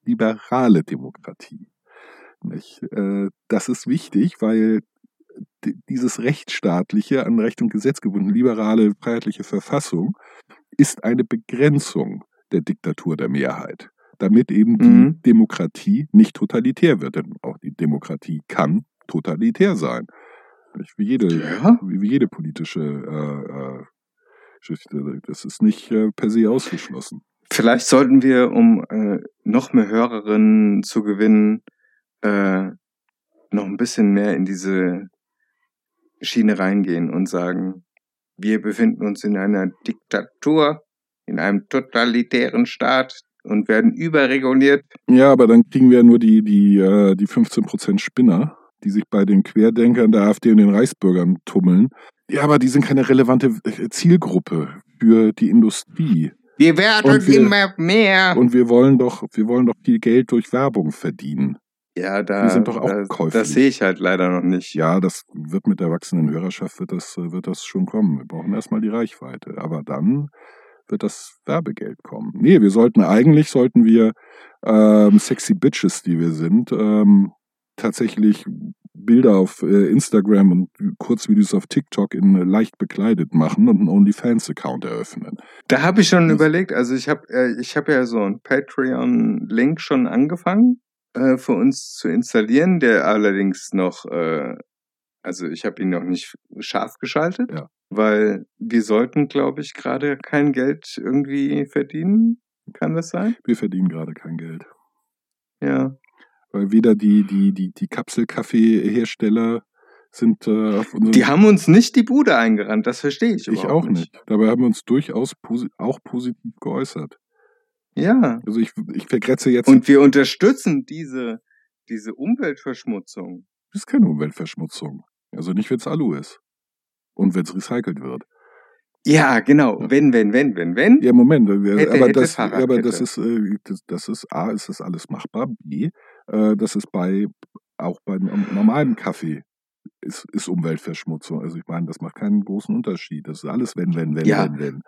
Speaker 3: liberale Demokratie. Nicht? Äh, Das ist wichtig, weil dieses rechtsstaatliche, an Recht und Gesetz gebunden, liberale, freiheitliche Verfassung ist eine Begrenzung der Diktatur der Mehrheit, damit eben die
Speaker 2: Mhm.
Speaker 3: Demokratie nicht totalitär wird. Denn auch die Demokratie kann totalitär sein. Wie jede,
Speaker 2: Ja.
Speaker 3: wie wie jede politische äh, äh, Geschichte. Das ist nicht äh, per se ausgeschlossen.
Speaker 2: Vielleicht sollten wir, um äh, noch mehr Hörerinnen zu gewinnen, äh, noch ein bisschen mehr in diese Schiene reingehen und sagen, wir befinden uns in einer Diktatur, in einem totalitären Staat und werden überreguliert.
Speaker 3: Ja, aber dann kriegen wir nur die, die, äh, die 15% Spinner, die sich bei den Querdenkern der AfD und den Reichsbürgern tummeln. Ja, aber die sind keine relevante äh, Zielgruppe für die Industrie.
Speaker 2: Wir werden
Speaker 3: wir-
Speaker 2: immer mehr.
Speaker 3: Und wir wollen doch, wir wollen doch viel Geld durch Werbung verdienen.
Speaker 2: ja, da,
Speaker 3: wir sind doch auch
Speaker 2: da,
Speaker 3: käuflich.
Speaker 2: das sehe ich halt leider noch nicht.
Speaker 3: Ja, das wird mit der wachsenden Hörerschaft wird das, wird das schon kommen. Wir brauchen erstmal die Reichweite. Aber dann wird das Werbegeld kommen. Nee, wir sollten eigentlich sollten wir ähm, sexy Bitches, die wir sind, ähm, tatsächlich Bilder auf äh, Instagram und Kurzvideos auf TikTok in äh, leicht bekleidet machen und einen OnlyFans-Account eröffnen.
Speaker 2: Da habe ich schon
Speaker 3: Das-
Speaker 2: überlegt, also ich habe äh, ich habe ja so einen Patreon-Link schon angefangen äh, für uns zu installieren, der allerdings noch, äh, also ich habe ihn noch nicht scharf geschaltet,
Speaker 3: Ja.
Speaker 2: weil wir sollten, glaube ich, gerade kein Geld irgendwie verdienen. Kann das sein?
Speaker 3: Wir verdienen gerade kein Geld.
Speaker 2: Ja.
Speaker 3: Weil weder die, die, die, die Kapselkaffee-Hersteller sind äh,
Speaker 2: Die haben uns nicht die Bude eingerannt, das verstehe ich
Speaker 3: Ich auch nicht. Dabei haben wir uns durchaus posi auch positiv geäußert.
Speaker 2: Ja.
Speaker 3: Also ich, ich vergrätze jetzt,
Speaker 2: Und wir unterstützen diese, diese Umweltverschmutzung.
Speaker 3: das ist keine Umweltverschmutzung. Also nicht, wenn es Alu ist. Und wenn es recycelt wird.
Speaker 2: Ja, genau.
Speaker 3: Ja.
Speaker 2: Wenn, wenn, wenn, wenn, wenn.
Speaker 3: Ja, Moment. äh,
Speaker 2: Hätte,
Speaker 3: aber,
Speaker 2: hätte,
Speaker 3: das, ja, aber das ist, äh, das, das ist A, ist das alles machbar. B, äh, das ist bei, auch beim normalen Kaffee ist, ist Umweltverschmutzung. Also ich meine, das macht keinen großen Unterschied. Das ist alles wenn, wenn, wenn,
Speaker 2: Ja.
Speaker 3: wenn, wenn.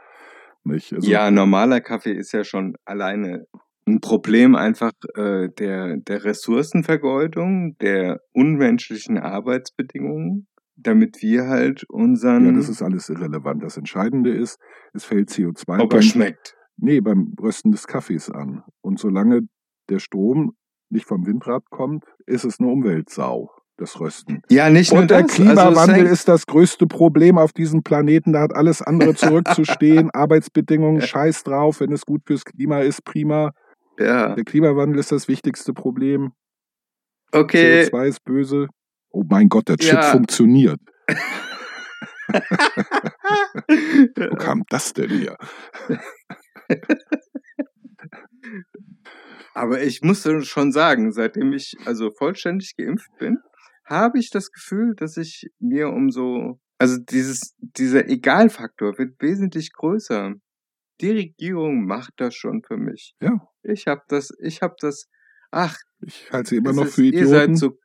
Speaker 3: Nicht? Also,
Speaker 2: ja, normaler Kaffee ist ja schon alleine ein Problem einfach äh, der, der Ressourcenvergeudung, der unmenschlichen Arbeitsbedingungen, damit wir halt unseren,
Speaker 3: ja, das ist alles irrelevant. Das Entscheidende ist, es fällt CO2
Speaker 2: ob er
Speaker 3: beim,
Speaker 2: schmeckt.
Speaker 3: nee, beim Rösten des Kaffees an. Und solange der Strom nicht vom Windrad kommt, ist es eine Umweltsau, das Rösten.
Speaker 2: Ja, nicht nur
Speaker 3: Und der
Speaker 2: das. also
Speaker 3: Klimawandel
Speaker 2: hängt-
Speaker 3: ist das größte Problem auf diesem Planeten. Da hat alles andere zurückzustehen. Arbeitsbedingungen, scheiß drauf. Wenn es gut fürs Klima ist, prima.
Speaker 2: ja,
Speaker 3: Der Klimawandel ist das wichtigste Problem.
Speaker 2: okay.
Speaker 3: CO2 ist böse. Oh mein Gott, der Chip
Speaker 2: Ja.
Speaker 3: funktioniert. Wo kam das denn hier?
Speaker 2: Aber ich muss schon sagen, seitdem ich also vollständig geimpft bin, habe ich das Gefühl, dass ich mir um so, also dieses, dieser Egalfaktor wird wesentlich größer. Die Regierung macht das schon für mich.
Speaker 3: Ja.
Speaker 2: Ich habe das, ich habe das, ach,
Speaker 3: Ich halte sie immer noch
Speaker 2: ist,
Speaker 3: für
Speaker 2: ihr seid
Speaker 3: Idioten.
Speaker 2: so,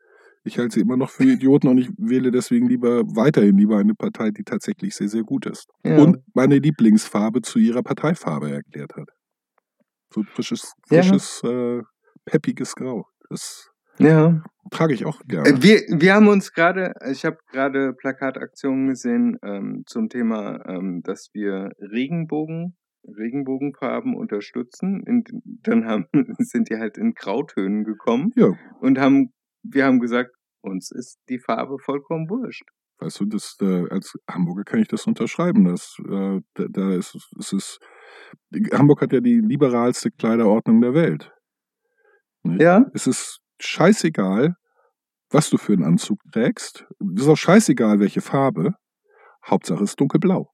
Speaker 3: Ich halte sie immer noch für Idioten und ich wähle deswegen lieber weiterhin lieber eine Partei, die tatsächlich sehr, sehr gut ist.
Speaker 2: ja.
Speaker 3: Und meine Lieblingsfarbe zu ihrer Parteifarbe erklärt hat. So frisches,
Speaker 2: Ja.
Speaker 3: frisches, äh, peppiges Grau. Das
Speaker 2: Ja.
Speaker 3: Trage ich auch gerne.
Speaker 2: Äh, Wir, wir haben uns gerade, ich habe gerade Plakataktionen gesehen ähm, zum Thema, ähm, dass wir Regenbogen, Regenbogenfarben unterstützen. In, dann haben, sind die halt in Grautönen gekommen
Speaker 3: Ja,
Speaker 2: und haben, wir haben gesagt, uns ist die Farbe vollkommen wurscht.
Speaker 3: weißt du, das, äh, als Hamburger kann ich das unterschreiben. Das, äh, da, da ist, es ist, Hamburg hat ja die liberalste Kleiderordnung der Welt. Nicht?
Speaker 2: Ja?
Speaker 3: Es ist scheißegal, was du für einen Anzug trägst. Es ist auch scheißegal, welche Farbe. Hauptsache es ist dunkelblau.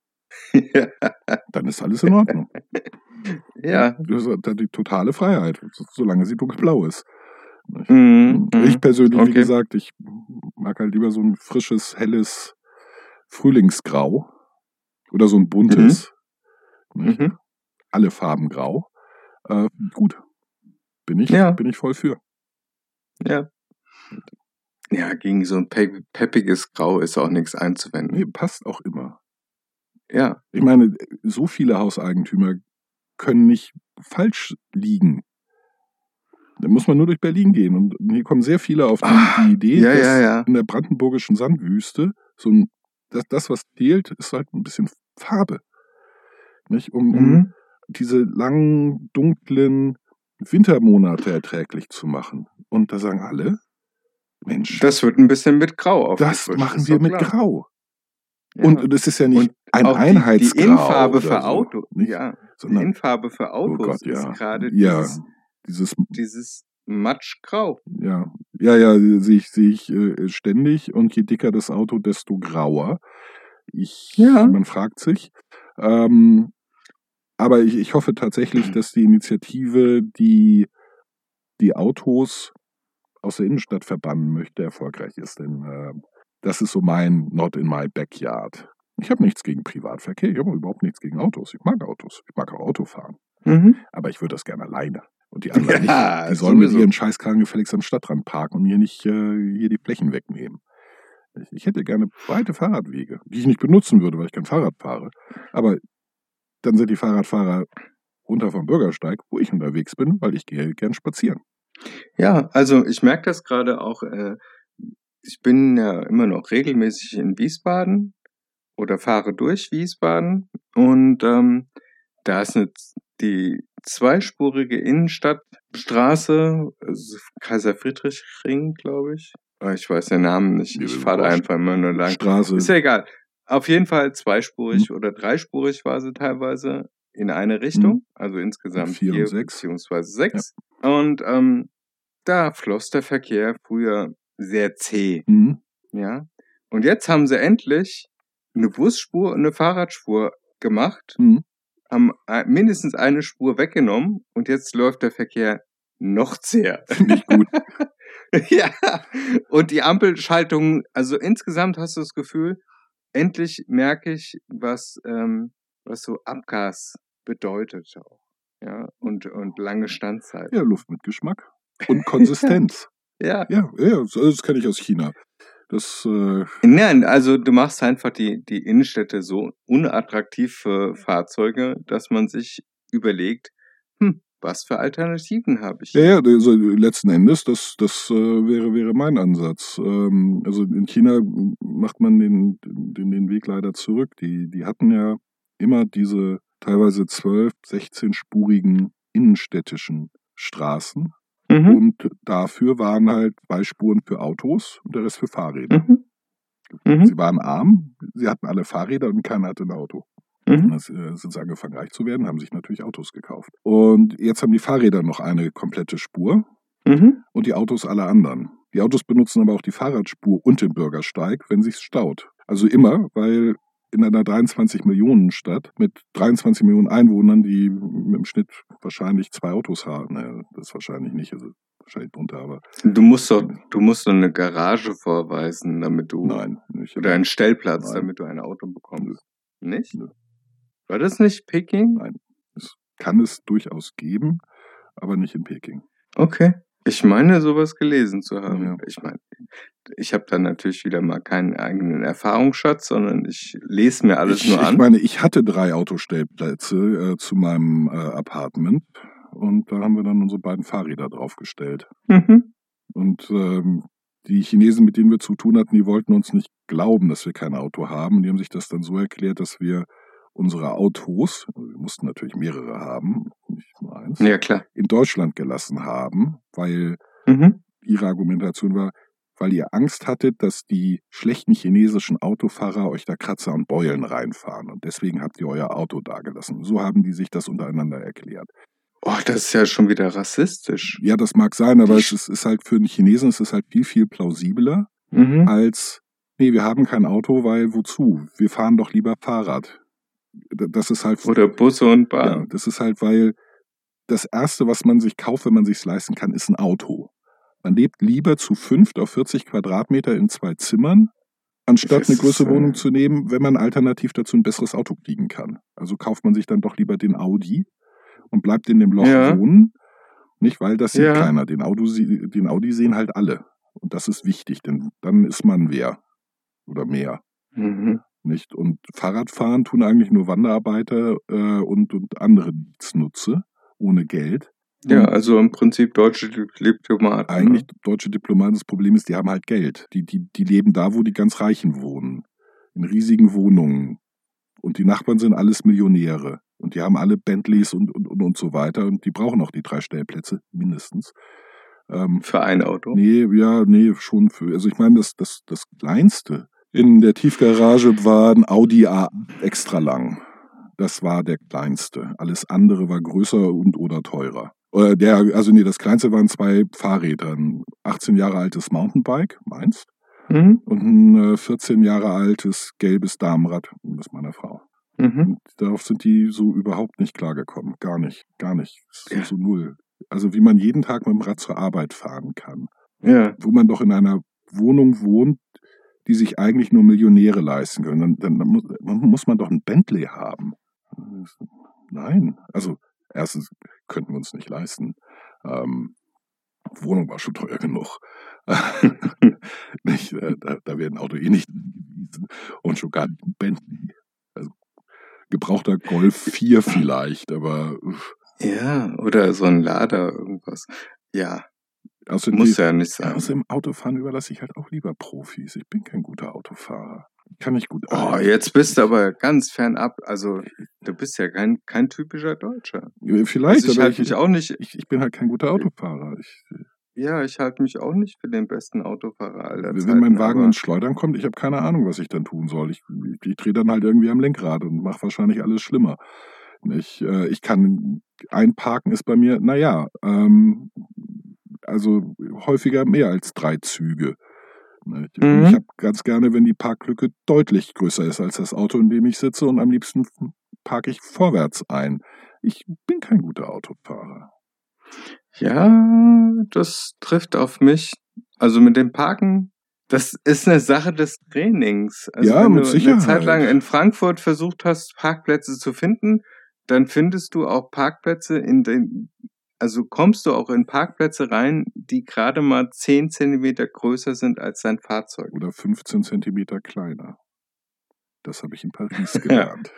Speaker 2: ja.
Speaker 3: Dann ist alles in Ordnung.
Speaker 2: ja.
Speaker 3: Das ist die totale Freiheit, so- solange sie dunkelblau ist. Nicht?
Speaker 2: Mhm,
Speaker 3: Ich
Speaker 2: mhm.
Speaker 3: persönlich, wie
Speaker 2: Okay.
Speaker 3: gesagt, ich mag halt lieber so ein frisches, helles Frühlingsgrau oder so ein buntes. Nicht?
Speaker 2: Mhm.
Speaker 3: Alle Farben grau. Äh, gut. Bin ich,
Speaker 2: Ja.
Speaker 3: bin ich voll für.
Speaker 2: Ja. Ja, gegen so ein pe peppiges Grau ist auch nichts einzuwenden.
Speaker 3: Nee, passt auch immer.
Speaker 2: Ja.
Speaker 3: Ich meine, so viele Hauseigentümer können nicht falsch liegen. Da muss man nur durch Berlin gehen. Und hier kommen sehr viele auf die,
Speaker 2: Ah,
Speaker 3: Idee,
Speaker 2: ja,
Speaker 3: dass
Speaker 2: ja, ja.
Speaker 3: in der brandenburgischen Sandwüste so ein, das, das, was fehlt, ist halt ein bisschen Farbe. Nicht? Um, um
Speaker 2: Mhm.
Speaker 3: Diese langen, dunklen Wintermonate erträglich zu machen. Und da sagen alle, Mensch, das,
Speaker 2: Das wird ein bisschen mit Grau aufgefrischt.
Speaker 3: machen
Speaker 2: ist
Speaker 3: wir mit
Speaker 2: klar.
Speaker 3: Grau.
Speaker 2: Ja.
Speaker 3: Und das ist ja nicht
Speaker 2: Und
Speaker 3: ein
Speaker 2: auch die-
Speaker 3: Einheitsgrau.
Speaker 2: Die Innenfarbe
Speaker 3: oder
Speaker 2: für
Speaker 3: so,
Speaker 2: Auto,
Speaker 3: nicht?
Speaker 2: ja, die
Speaker 3: Sondern,
Speaker 2: Innenfarbe für
Speaker 3: oh
Speaker 2: Autos
Speaker 3: Gott, ja.
Speaker 2: ist gerade
Speaker 3: ja,
Speaker 2: dieses,
Speaker 3: dieses
Speaker 2: dieses Matschgrau.
Speaker 3: Ja, ja, ja, sehe ich, sehe ich äh, ständig. Und je dicker das Auto, desto grauer. Ich,
Speaker 2: Ja.
Speaker 3: man fragt sich. Ähm, aber ich, ich hoffe tatsächlich, dass die Initiative, die die Autos aus der Innenstadt verbannen möchte, erfolgreich ist. Denn äh, das ist so mein Not in my backyard. Ich habe nichts gegen Privatverkehr, ich habe überhaupt nichts gegen Autos. Ich mag Autos, ich mag auch Autofahren.
Speaker 2: Mhm.
Speaker 3: Aber ich würde das gerne alleine. Und die anderen
Speaker 2: Ja,
Speaker 3: nicht. Die sollen mit
Speaker 2: sowieso.
Speaker 3: ihren Scheißkarren gefälligst am Stadtrand parken und mir nicht äh, hier die Flächen wegnehmen. Ich, ich hätte gerne breite Fahrradwege, die ich nicht benutzen würde, weil ich kein Fahrrad fahre. Aber dann sind die Fahrradfahrer runter vom Bürgersteig, wo ich unterwegs bin, weil ich gehe gern spazieren.
Speaker 2: Ja, also ich merke das gerade auch. Äh, ich bin ja immer noch regelmäßig in Wiesbaden oder fahre durch Wiesbaden und ähm, da ist eine, die zweispurige Innenstadtstraße, also Kaiser Friedrich Ring, glaube ich. Ah, Ich weiß den Namen nicht. Ich fahre einfach immer nur lang.
Speaker 3: Straße.
Speaker 2: Ist ja egal. Auf jeden Fall zweispurig
Speaker 3: Mhm.
Speaker 2: oder dreispurig war sie teilweise in eine Richtung. Also insgesamt
Speaker 3: Vier und
Speaker 2: vier
Speaker 3: sechs.
Speaker 2: beziehungsweise sechs. Und ähm, da floss der Verkehr früher sehr zäh.
Speaker 3: Mhm.
Speaker 2: Ja. Und jetzt haben sie endlich eine Busspur und eine Fahrradspur gemacht,
Speaker 3: Mhm.
Speaker 2: haben mindestens eine Spur weggenommen und jetzt läuft der Verkehr noch zäher.
Speaker 3: Finde ich gut.
Speaker 2: ja. Und die Ampelschaltung, also insgesamt hast du das Gefühl, endlich merke ich, was, ähm, was so Abgas bedeutet auch. Ja, und, und lange Standzeit.
Speaker 3: Ja, Luft mit Geschmack und Konsistenz.
Speaker 2: Ja.
Speaker 3: ja, ja, das, das kenne ich aus China. Das, äh,
Speaker 2: Nein, also du machst einfach die, die Innenstädte so unattraktiv für Fahrzeuge, dass man sich überlegt, hm, was für Alternativen habe ich?
Speaker 3: Ja, ja, also letzten Endes, das, das äh, wäre, wäre mein Ansatz. Ähm, also in China macht man den, den, den Weg leider zurück. Die, die hatten ja immer diese teilweise 12, 16-spurigen innenstädtischen Straßen.
Speaker 2: Mhm.
Speaker 3: Und dafür waren halt zwei Spuren für Autos und der Rest für Fahrräder.
Speaker 2: Mhm. Mhm.
Speaker 3: Sie waren arm, sie hatten alle Fahrräder und keiner hatte ein Auto.
Speaker 2: Mhm.
Speaker 3: Dann äh, sind sie angefangen reich zu werden, haben sich natürlich Autos gekauft. Und jetzt haben die Fahrräder noch eine komplette Spur
Speaker 2: Mhm.
Speaker 3: und die Autos alle anderen. Die Autos benutzen aber auch die Fahrradspur und den Bürgersteig, wenn sich's staut. Also immer, weil in einer 23 Millionen Stadt mit 23 Millionen Einwohnern, die im Schnitt wahrscheinlich zwei Autos haben, naja, das ist wahrscheinlich nicht, also wahrscheinlich drunter, aber
Speaker 2: Du musst doch, du musst doch eine Garage vorweisen, damit du
Speaker 3: nein, nicht.
Speaker 2: oder einen Stellplatz,
Speaker 3: Nein.
Speaker 2: damit du ein Auto bekommst. Nicht?
Speaker 3: Nö.
Speaker 2: War das nicht Peking?
Speaker 3: Nein. Es kann es durchaus geben, aber nicht in Peking.
Speaker 2: Okay. Ich meine, sowas gelesen zu haben.
Speaker 3: Ja.
Speaker 2: Ich meine, ich habe da natürlich wieder mal keinen eigenen Erfahrungsschatz, sondern ich lese mir alles
Speaker 3: ich,
Speaker 2: nur
Speaker 3: ich
Speaker 2: an.
Speaker 3: meine, ich hatte drei Autostellplätze äh, zu meinem äh, Apartment und da haben wir dann unsere beiden Fahrräder draufgestellt.
Speaker 2: mhm.
Speaker 3: Und ähm, die Chinesen, mit denen wir zu tun hatten, die wollten uns nicht glauben, dass wir kein Auto haben. Die haben sich das dann so erklärt, dass wir unsere Autos, wir mussten natürlich mehrere haben, nicht nur eins,
Speaker 2: Ja, klar.
Speaker 3: in Deutschland gelassen haben, weil
Speaker 2: Mhm.
Speaker 3: ihre Argumentation war, weil ihr Angst hattet, dass die schlechten chinesischen Autofahrer euch da Kratzer und Beulen reinfahren. Und deswegen habt ihr euer Auto dagelassen. So haben die sich das untereinander erklärt.
Speaker 2: Oh, das ist ja schon wieder rassistisch.
Speaker 3: Ja, das mag sein, aber es ist, ist halt für einen Chinesen es ist halt viel, viel plausibler
Speaker 2: Mhm.
Speaker 3: als, nee, wir haben kein Auto, weil wozu? Wir fahren doch lieber Fahrrad. Das ist halt,
Speaker 2: Oder Busse und
Speaker 3: ja,
Speaker 2: Bahn.
Speaker 3: das ist halt, weil das erste, was man sich kauft, wenn man sich's leisten kann, ist ein Auto. Man lebt lieber zu fünft auf 40 Quadratmeter in zwei Zimmern, anstatt eine größere
Speaker 2: äh,
Speaker 3: Wohnung zu nehmen, wenn man alternativ dazu ein besseres Auto kriegen kann. Also kauft man sich dann doch lieber den Audi und bleibt in dem Loch
Speaker 2: Ja.
Speaker 3: wohnen. Nicht, weil das sieht
Speaker 2: Ja.
Speaker 3: keiner. Den, Auto, den Audi sehen halt alle. Und das ist wichtig, denn dann ist man wer oder mehr.
Speaker 2: Mhm.
Speaker 3: Nicht? Und Fahrradfahren tun eigentlich nur Wanderarbeiter äh, und, und andere Nichtsnutze ohne Geld.
Speaker 2: Ja, also im Prinzip deutsche Diplomaten.
Speaker 3: eigentlich
Speaker 2: ne?
Speaker 3: deutsche Diplomaten, das Problem ist, die haben halt Geld. Die, die, die leben da, wo die ganz Reichen wohnen. In riesigen Wohnungen. Und die Nachbarn sind alles Millionäre. Und die haben alle Bentleys und, und, und, und so weiter. Und die brauchen auch die drei Stellplätze, mindestens. Ähm,
Speaker 2: Für ein Auto.
Speaker 3: Nee, ja, nee, schon für. Also ich meine, das, das, das kleinste in der Tiefgarage war ein Audi A extra lang. Das war der kleinste. Alles andere war größer und oder teurer. Oder der, also nee, das kleinste waren zwei Fahrräder. Ein 18 Jahre altes Mountainbike, meins,
Speaker 2: Mhm.
Speaker 3: und ein äh, 14 Jahre altes gelbes Damenrad, das meiner Frau.
Speaker 2: Mhm.
Speaker 3: Darauf sind die so überhaupt nicht klargekommen. Gar nicht, gar nicht. So,
Speaker 2: Ja.
Speaker 3: so null. Also wie man jeden Tag mit dem Rad zur Arbeit fahren kann
Speaker 2: Ja.
Speaker 3: wo man doch in einer Wohnung wohnt, die sich eigentlich nur Millionäre leisten können. Dann, dann muss, muss man doch ein Bentley haben. Nein, also erstens könnten wir uns nicht leisten. Ähm, Wohnung war schon teuer genug. nicht, äh, da, da wäre Auto eh nicht gewesen und schon gar nicht ein Bentley. Also, gebrauchter Golf 4 vielleicht, aber
Speaker 2: Ja, oder so ein Lader, irgendwas. Ja,
Speaker 3: außerdem,
Speaker 2: muss ja nicht sein.
Speaker 3: außerdem Autofahren überlasse ich halt auch lieber Profis. Ich bin kein guter Autofahrer. Kann ich gut.
Speaker 2: Oh, jetzt bist du aber ganz fernab. Also, du bist ja kein, kein typischer Deutscher.
Speaker 3: Vielleicht,
Speaker 2: Also ich halte mich auch nicht,
Speaker 3: ich, ich bin halt kein guter Autofahrer. Ich,
Speaker 2: ja, ich halte mich auch nicht für den besten Autofahrer aller
Speaker 3: wenn
Speaker 2: Zeiten.
Speaker 3: mein Wagen ins Schleudern kommt, ich habe keine Ahnung, was ich dann tun soll. Ich, ich, ich drehe dann halt irgendwie am Lenkrad und mache wahrscheinlich alles schlimmer. Ich, äh, ich kann einparken ist bei mir, naja, ähm, also häufiger mehr als drei Züge. Ne, Ich,
Speaker 2: Mhm.
Speaker 3: habe ganz gerne, wenn die Parklücke deutlich größer ist als das Auto, in dem ich sitze und am liebsten parke ich vorwärts ein. Ich bin kein guter Autofahrer.
Speaker 2: Ja, das trifft auf mich. Also mit dem Parken, das ist eine Sache des Trainings. Also
Speaker 3: Ja,
Speaker 2: wenn
Speaker 3: mit
Speaker 2: du
Speaker 3: Sicherheit.
Speaker 2: eine Zeit lang in Frankfurt versucht hast, Parkplätze zu finden, dann findest du auch Parkplätze in den, also kommst du auch in Parkplätze rein, die gerade mal 10 Zentimeter größer sind als dein Fahrzeug.
Speaker 3: oder 15 Zentimeter kleiner. Das habe ich in Paris gelernt.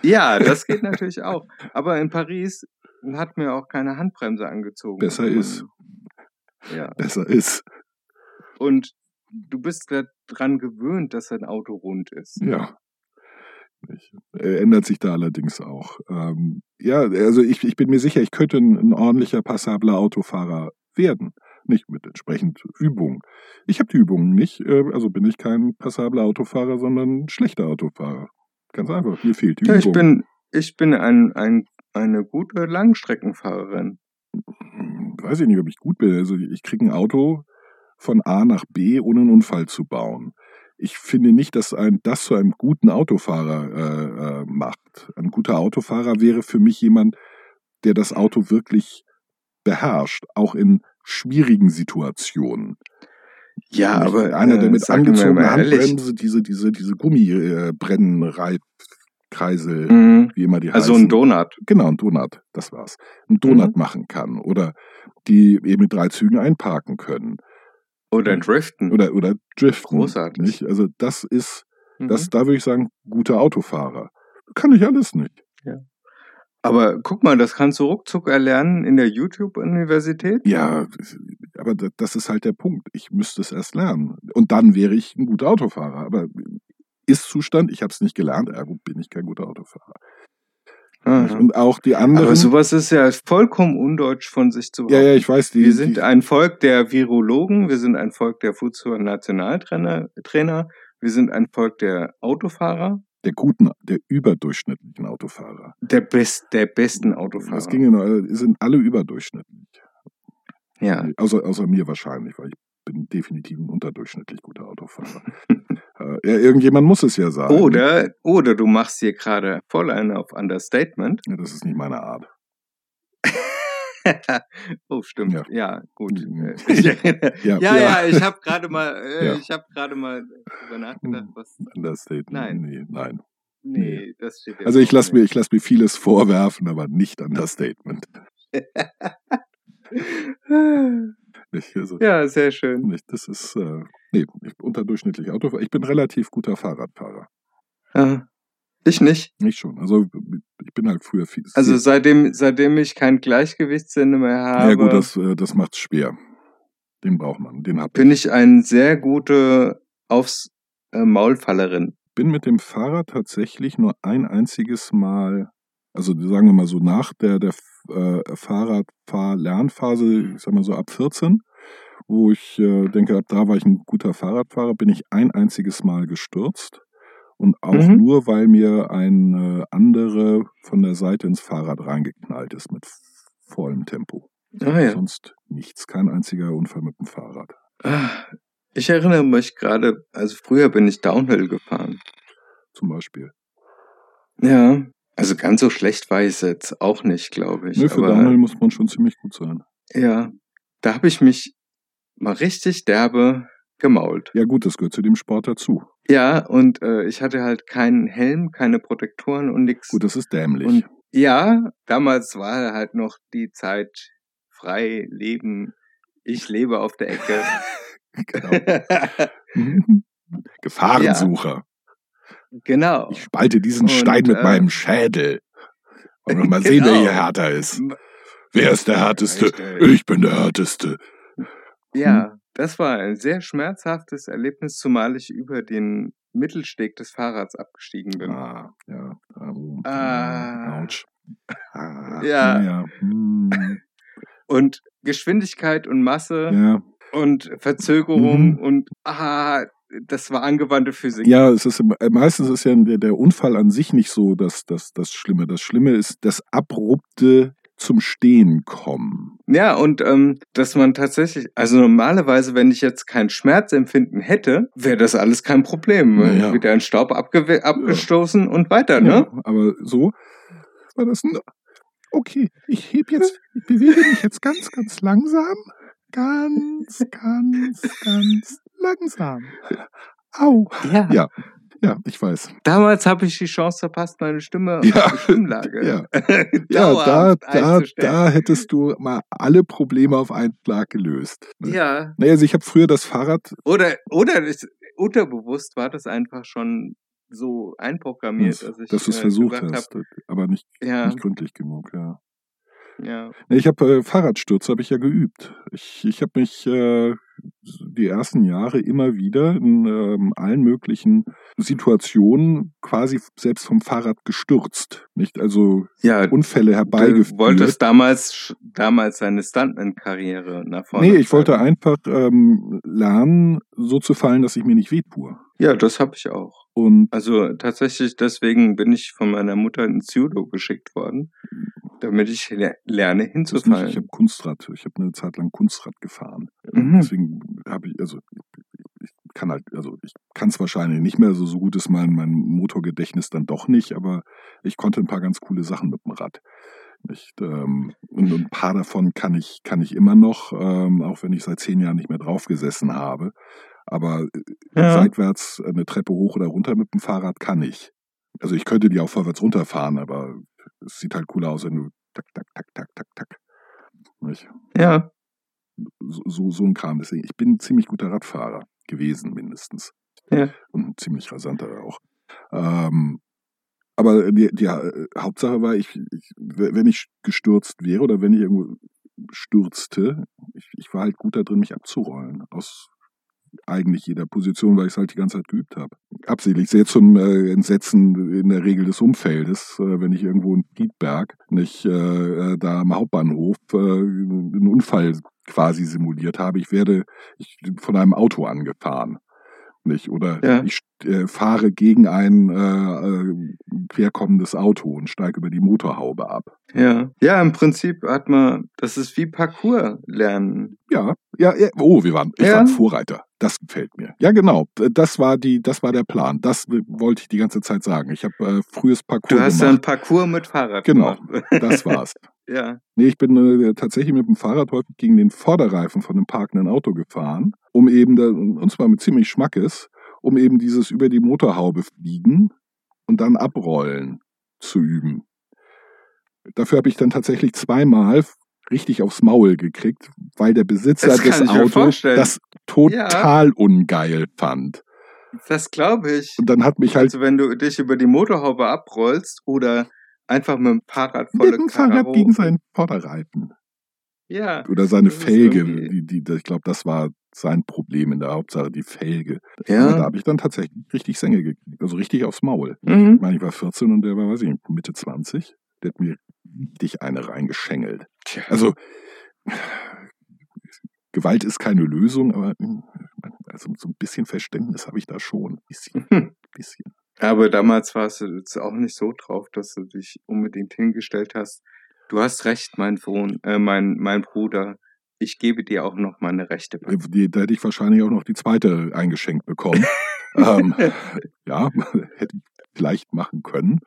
Speaker 2: Ja, das geht natürlich auch. Aber in Paris hat mir auch keine Handbremse angezogen.
Speaker 3: Besser ist.
Speaker 2: Ja.
Speaker 3: Besser ist.
Speaker 2: Und du bist daran gewöhnt, dass ein Auto rund ist.
Speaker 3: Ja. Ich, äh, ändert sich da allerdings auch. Ähm, ja, also ich, ich bin mir sicher, ich könnte ein, ein ordentlicher, passabler Autofahrer werden. Nicht mit entsprechend Übung. Ich habe die Übungen nicht, äh, also bin ich kein passabler Autofahrer, sondern ein schlechter Autofahrer. Ganz einfach, mir fehlt die
Speaker 2: Ja,
Speaker 3: Übung.
Speaker 2: ich bin, ich bin ein, ein, eine gute Langstreckenfahrerin.
Speaker 3: Weiß ich nicht, ob ich gut bin. Also ich kriege ein Auto von A nach B, ohne einen Unfall zu bauen. Ich finde nicht, dass ein, das zu einem guten Autofahrer äh, äh, macht. Ein guter Autofahrer wäre für mich jemand, der das Auto wirklich beherrscht, auch in schwierigen Situationen.
Speaker 2: Ja,
Speaker 3: Nicht
Speaker 2: aber
Speaker 3: einer, der
Speaker 2: äh,
Speaker 3: mit angezogener Handbremse diese, diese, diese Gummibrennreitkreisel,
Speaker 2: mhm,
Speaker 3: wie immer die
Speaker 2: also
Speaker 3: heißen.
Speaker 2: ein Donut.
Speaker 3: Genau, ein Donut, das war's. Ein Donut
Speaker 2: Mhm.
Speaker 3: machen kann. Oder die eben mit drei Zügen einparken können.
Speaker 2: Oder Driften.
Speaker 3: Oder, oder driften.
Speaker 2: Großartig.
Speaker 3: Nicht? Also das ist,
Speaker 2: Mhm.
Speaker 3: das, da würde ich sagen, guter Autofahrer. Kann ich alles nicht.
Speaker 2: Aber guck mal, das kannst du ruckzuck erlernen in der YouTube-Universität.
Speaker 3: Ja, aber da- das ist halt der Punkt. Ich müsste es erst lernen. Und dann wäre ich ein guter Autofahrer. Aber ist Zustand, ich habe es nicht gelernt, ergo bin ich kein guter Autofahrer.
Speaker 2: Aha.
Speaker 3: Und auch die anderen.
Speaker 2: Aber sowas ist ja vollkommen undeutsch von sich zu
Speaker 3: ja, ja, ich weiß, die.
Speaker 2: Wir sind
Speaker 3: die,
Speaker 2: ein Volk der Virologen, wir sind ein Volk der Fußball-Nationaltrainer, Trainer, wir sind ein Volk der Autofahrer,
Speaker 3: der guten, der überdurchschnittlichen Autofahrer.
Speaker 2: der, best, der besten Autofahrer.
Speaker 3: Das ging in, sind alle überdurchschnittlich.
Speaker 2: ja.
Speaker 3: Außer, außer mir wahrscheinlich, weil ich bin definitiv ein unterdurchschnittlich guter Autofahrer. äh, ja, irgendjemand muss es ja sagen.
Speaker 2: Oder, oder du machst hier gerade voll einen auf Understatement.
Speaker 3: Ja, das ist nicht meine Art.
Speaker 2: oh, stimmt.
Speaker 3: Ja.
Speaker 2: Ja, gut.
Speaker 3: Mhm.
Speaker 2: Äh, ich erinnere-
Speaker 3: Ja,
Speaker 2: ja,
Speaker 3: ja.
Speaker 2: ich habe gerade mal, äh, ich habe gerade mal drüber nachgedacht, was.
Speaker 3: Understatement.
Speaker 2: Nein.
Speaker 3: Nee, nein.
Speaker 2: Nee, das steht ja
Speaker 3: Also ich lasse mir, ich lass mir vieles vorwerfen, aber nicht Understatement. Nicht, also,
Speaker 2: Ja, sehr schön.
Speaker 3: nicht, das ist, äh, nee, ich unterdurchschnittlich Autofahrer. Ich bin relativ guter Fahrradfahrer.
Speaker 2: Ja. Ich nicht.
Speaker 3: Nicht schon. Also ich bin halt früher viel.
Speaker 2: Also seitdem, seitem ich kein Gleichgewichtssinn mehr habe,
Speaker 3: ja gut, das, äh, das macht's schwer. Den braucht man. Den hab
Speaker 2: bin ich ein sehr gute aufs äh, Maulfallerin.
Speaker 3: bin mit dem Fahrrad tatsächlich nur ein einziges Mal, also sagen wir mal so nach der, der äh, Fahrradfahr-Lernphase, ich sag mal so ab 14, wo ich äh, denke, ab da war ich ein guter Fahrradfahrer, bin ich ein einziges Mal gestürzt. Und auch
Speaker 2: Mhm.
Speaker 3: nur, weil mir ein äh, andere von der Seite ins Fahrrad reingeknallt ist mit vollem Tempo.
Speaker 2: Ah ja.
Speaker 3: Sonst nichts, kein einziger Unfall mit dem Fahrrad.
Speaker 2: Ah, Ich erinnere mich gerade, also früher bin ich Downhill gefahren.
Speaker 3: Zum Beispiel.
Speaker 2: Ja. Also ganz so schlecht war ich es jetzt auch nicht, glaube ich.
Speaker 3: Nö, für
Speaker 2: Aber
Speaker 3: Downhill muss man schon ziemlich gut sein.
Speaker 2: ja, da habe ich mich mal richtig derbe gemault.
Speaker 3: Ja gut, das gehört zu dem Sport dazu.
Speaker 2: Ja, und äh, ich hatte halt keinen Helm, keine Protektoren und nichts.
Speaker 3: Gut, das ist dämlich.
Speaker 2: Und ja, damals war halt noch die Zeit frei leben. Ich lebe auf der Ecke.
Speaker 3: genau. Gefahrensucher.
Speaker 2: Genau.
Speaker 3: Ich spalte diesen
Speaker 2: Und,
Speaker 3: Stein mit
Speaker 2: äh,
Speaker 3: meinem Schädel. Wir mal sehen, wer
Speaker 2: Genau.
Speaker 3: hier härter ist. Wer ist der härteste? Ich bin der härteste.
Speaker 2: Ja, das war ein sehr schmerzhaftes Erlebnis, zumal ich über den Mittelsteg des Fahrrads abgestiegen bin.
Speaker 3: Ah, ja.
Speaker 2: Ah.
Speaker 3: Autsch. Ah,
Speaker 2: Ja.
Speaker 3: ja. Hm,
Speaker 2: Und Geschwindigkeit und Masse
Speaker 3: ja.
Speaker 2: und Verzögerung
Speaker 3: Mhm.
Speaker 2: und ah, das war angewandte Physik.
Speaker 3: Ja, es ist äh, meistens ist ja der, der Unfall an sich nicht so das, das, das Schlimme. Das Schlimme ist das abrupte zum Stehen kommen.
Speaker 2: Ja, und ähm, dass man tatsächlich, also normalerweise, wenn ich jetzt kein Schmerzempfinden hätte, wäre das alles kein Problem.
Speaker 3: Naja.
Speaker 2: Wieder in Staub abgestoßen und weiter, ne?
Speaker 3: Ja, aber so war das. Ein, okay, ich heb jetzt, ich bewege mich jetzt ganz, ganz langsam. Ganz, ganz, ganz langsam. Au.
Speaker 2: Ja.
Speaker 3: Ja, ja, ich weiß.
Speaker 2: Damals habe ich die Chance verpasst, meine Stimme
Speaker 3: Ja.
Speaker 2: auf die Stimmlage
Speaker 3: Ja. Ja, da, da, da hättest du mal alle Probleme auf einen Schlag gelöst.
Speaker 2: Ja.
Speaker 3: Naja, also ich habe früher das Fahrrad,
Speaker 2: Oder, oder das, unterbewusst war das einfach schon so einprogrammiert, dass ich
Speaker 3: dass du es
Speaker 2: äh,
Speaker 3: versucht hast, aber nicht,
Speaker 2: Hab, ja,
Speaker 3: nicht gründlich genug, ja.
Speaker 2: Ja.
Speaker 3: Ich habe äh, Fahrradstürze habe ich ja geübt. Ich, ich habe mich äh, die ersten Jahre immer wieder in ähm, allen möglichen Situationen quasi selbst vom Fahrrad gestürzt. Nicht also
Speaker 2: Ja,
Speaker 3: Unfälle
Speaker 2: du
Speaker 3: herbeigeführt.
Speaker 2: wolltest damals, damals seine Stuntman-Karriere nach vorne
Speaker 3: Nee, ich wollte
Speaker 2: treiben.
Speaker 3: einfach ähm, lernen, so zu fallen, dass ich mir nicht wehtue.
Speaker 2: Ja, das habe ich auch.
Speaker 3: Und
Speaker 2: Also tatsächlich, deswegen bin ich von meiner Mutter ins Judo geschickt worden, damit ich le lerne
Speaker 3: das nicht,
Speaker 2: hinzufallen.
Speaker 3: ich habe Kunstrad, ich habe eine Zeit lang Kunstrad gefahren.
Speaker 2: Mhm.
Speaker 3: Deswegen habe ich, also ich kann halt, also ich kann es wahrscheinlich nicht mehr, so, so gut ist mein, mein Motorgedächtnis dann doch nicht, aber ich konnte ein paar ganz coole Sachen mit dem Rad. Nicht, ähm, und ein paar davon kann ich, kann ich immer noch, ähm, auch wenn ich seit zehn Jahren nicht mehr drauf gesessen habe. Aber äh,
Speaker 2: Ja.
Speaker 3: seitwärts eine Treppe hoch oder runter mit dem Fahrrad kann ich. Also ich könnte die auch vorwärts runterfahren, aber es sieht halt cooler aus, wenn du tak, tak, tak, tak, tak, tak. Nicht?
Speaker 2: Ja,
Speaker 3: so, so, so ein Kram. Deswegen, ich bin ein ziemlich guter Radfahrer gewesen, mindestens.
Speaker 2: Ja.
Speaker 3: Und ein ziemlich rasanter auch. Ähm, aber die, die äh, Hauptsache war, ich, ich, wenn ich gestürzt wäre oder wenn ich irgendwo stürzte. Ich, ich war halt gut da drin, mich abzurollen. Aus eigentlich jeder Position, weil ich es halt die ganze Zeit geübt habe. Absichtlich sehr zum äh, Entsetzen in der Regel des Umfeldes, äh, wenn ich irgendwo in Dietberg nicht äh, äh, da am Hauptbahnhof äh, einen Unfall quasi simuliert habe. Ich werde ich, von einem Auto angefahren nicht. Oder
Speaker 2: Ja.
Speaker 3: ich äh, fahre gegen ein äh, äh, querkommendes Auto und steige über die Motorhaube ab.
Speaker 2: Ja. Ja, im Prinzip hat man, das ist wie Parkour lernen.
Speaker 3: Ja, ja, ja. Oh, wir waren, ich
Speaker 2: Ja.
Speaker 3: war Vorreiter. Das gefällt mir. Ja, genau. Das war die, das war der Plan. Das wollte ich die ganze Zeit sagen. Ich habe äh, frühes Parcours
Speaker 2: Du hast
Speaker 3: gemacht.
Speaker 2: Parkour mit Fahrrad
Speaker 3: Genau.
Speaker 2: gemacht.
Speaker 3: Das war's.
Speaker 2: ja.
Speaker 3: Nee, ich bin äh, tatsächlich mit dem Fahrrad häufig gegen den Vorderreifen von einem parkenden Auto gefahren, um eben, da, und zwar mit ziemlich Schmackes, um eben dieses über die Motorhaube fliegen und dann abrollen zu üben. Dafür habe ich dann tatsächlich zweimal richtig aufs Maul gekriegt, weil der Besitzer des Autos das total ungeil fand.
Speaker 2: Das glaube ich.
Speaker 3: Und dann hat mich halt
Speaker 2: Also wenn du dich über die Motorhaube abrollst oder einfach mit dem Fahrrad
Speaker 3: mit
Speaker 2: volle
Speaker 3: dem
Speaker 2: Karre
Speaker 3: Fahrrad gegen seinen Vorderreifen.
Speaker 2: Ja.
Speaker 3: Oder seine Felge, die, die, ich glaube, das war sein Problem in der Hauptsache, die Felge. Ja. Da habe ich dann tatsächlich richtig Sänge gekriegt, also richtig aufs Maul. Ich
Speaker 2: Mhm.
Speaker 3: meine, ich war 14 und der war, weiß ich nicht, Mitte 20. Der hat mir richtig eine reingeschengelt.
Speaker 2: Tja.
Speaker 3: Also, Gewalt ist keine Lösung, aber hm, also so ein bisschen Verständnis habe ich da schon. Bisschen, bisschen.
Speaker 2: Aber damals warst du jetzt auch nicht so drauf, dass du dich unbedingt hingestellt hast. Du hast recht, mein Sohn, äh, mein, mein Bruder. Ich gebe dir auch noch meine Rechte.
Speaker 3: Äh, Die, da hätte ich wahrscheinlich auch noch die zweite eingeschenkt bekommen. ähm, ja, hätte ich vielleicht machen können,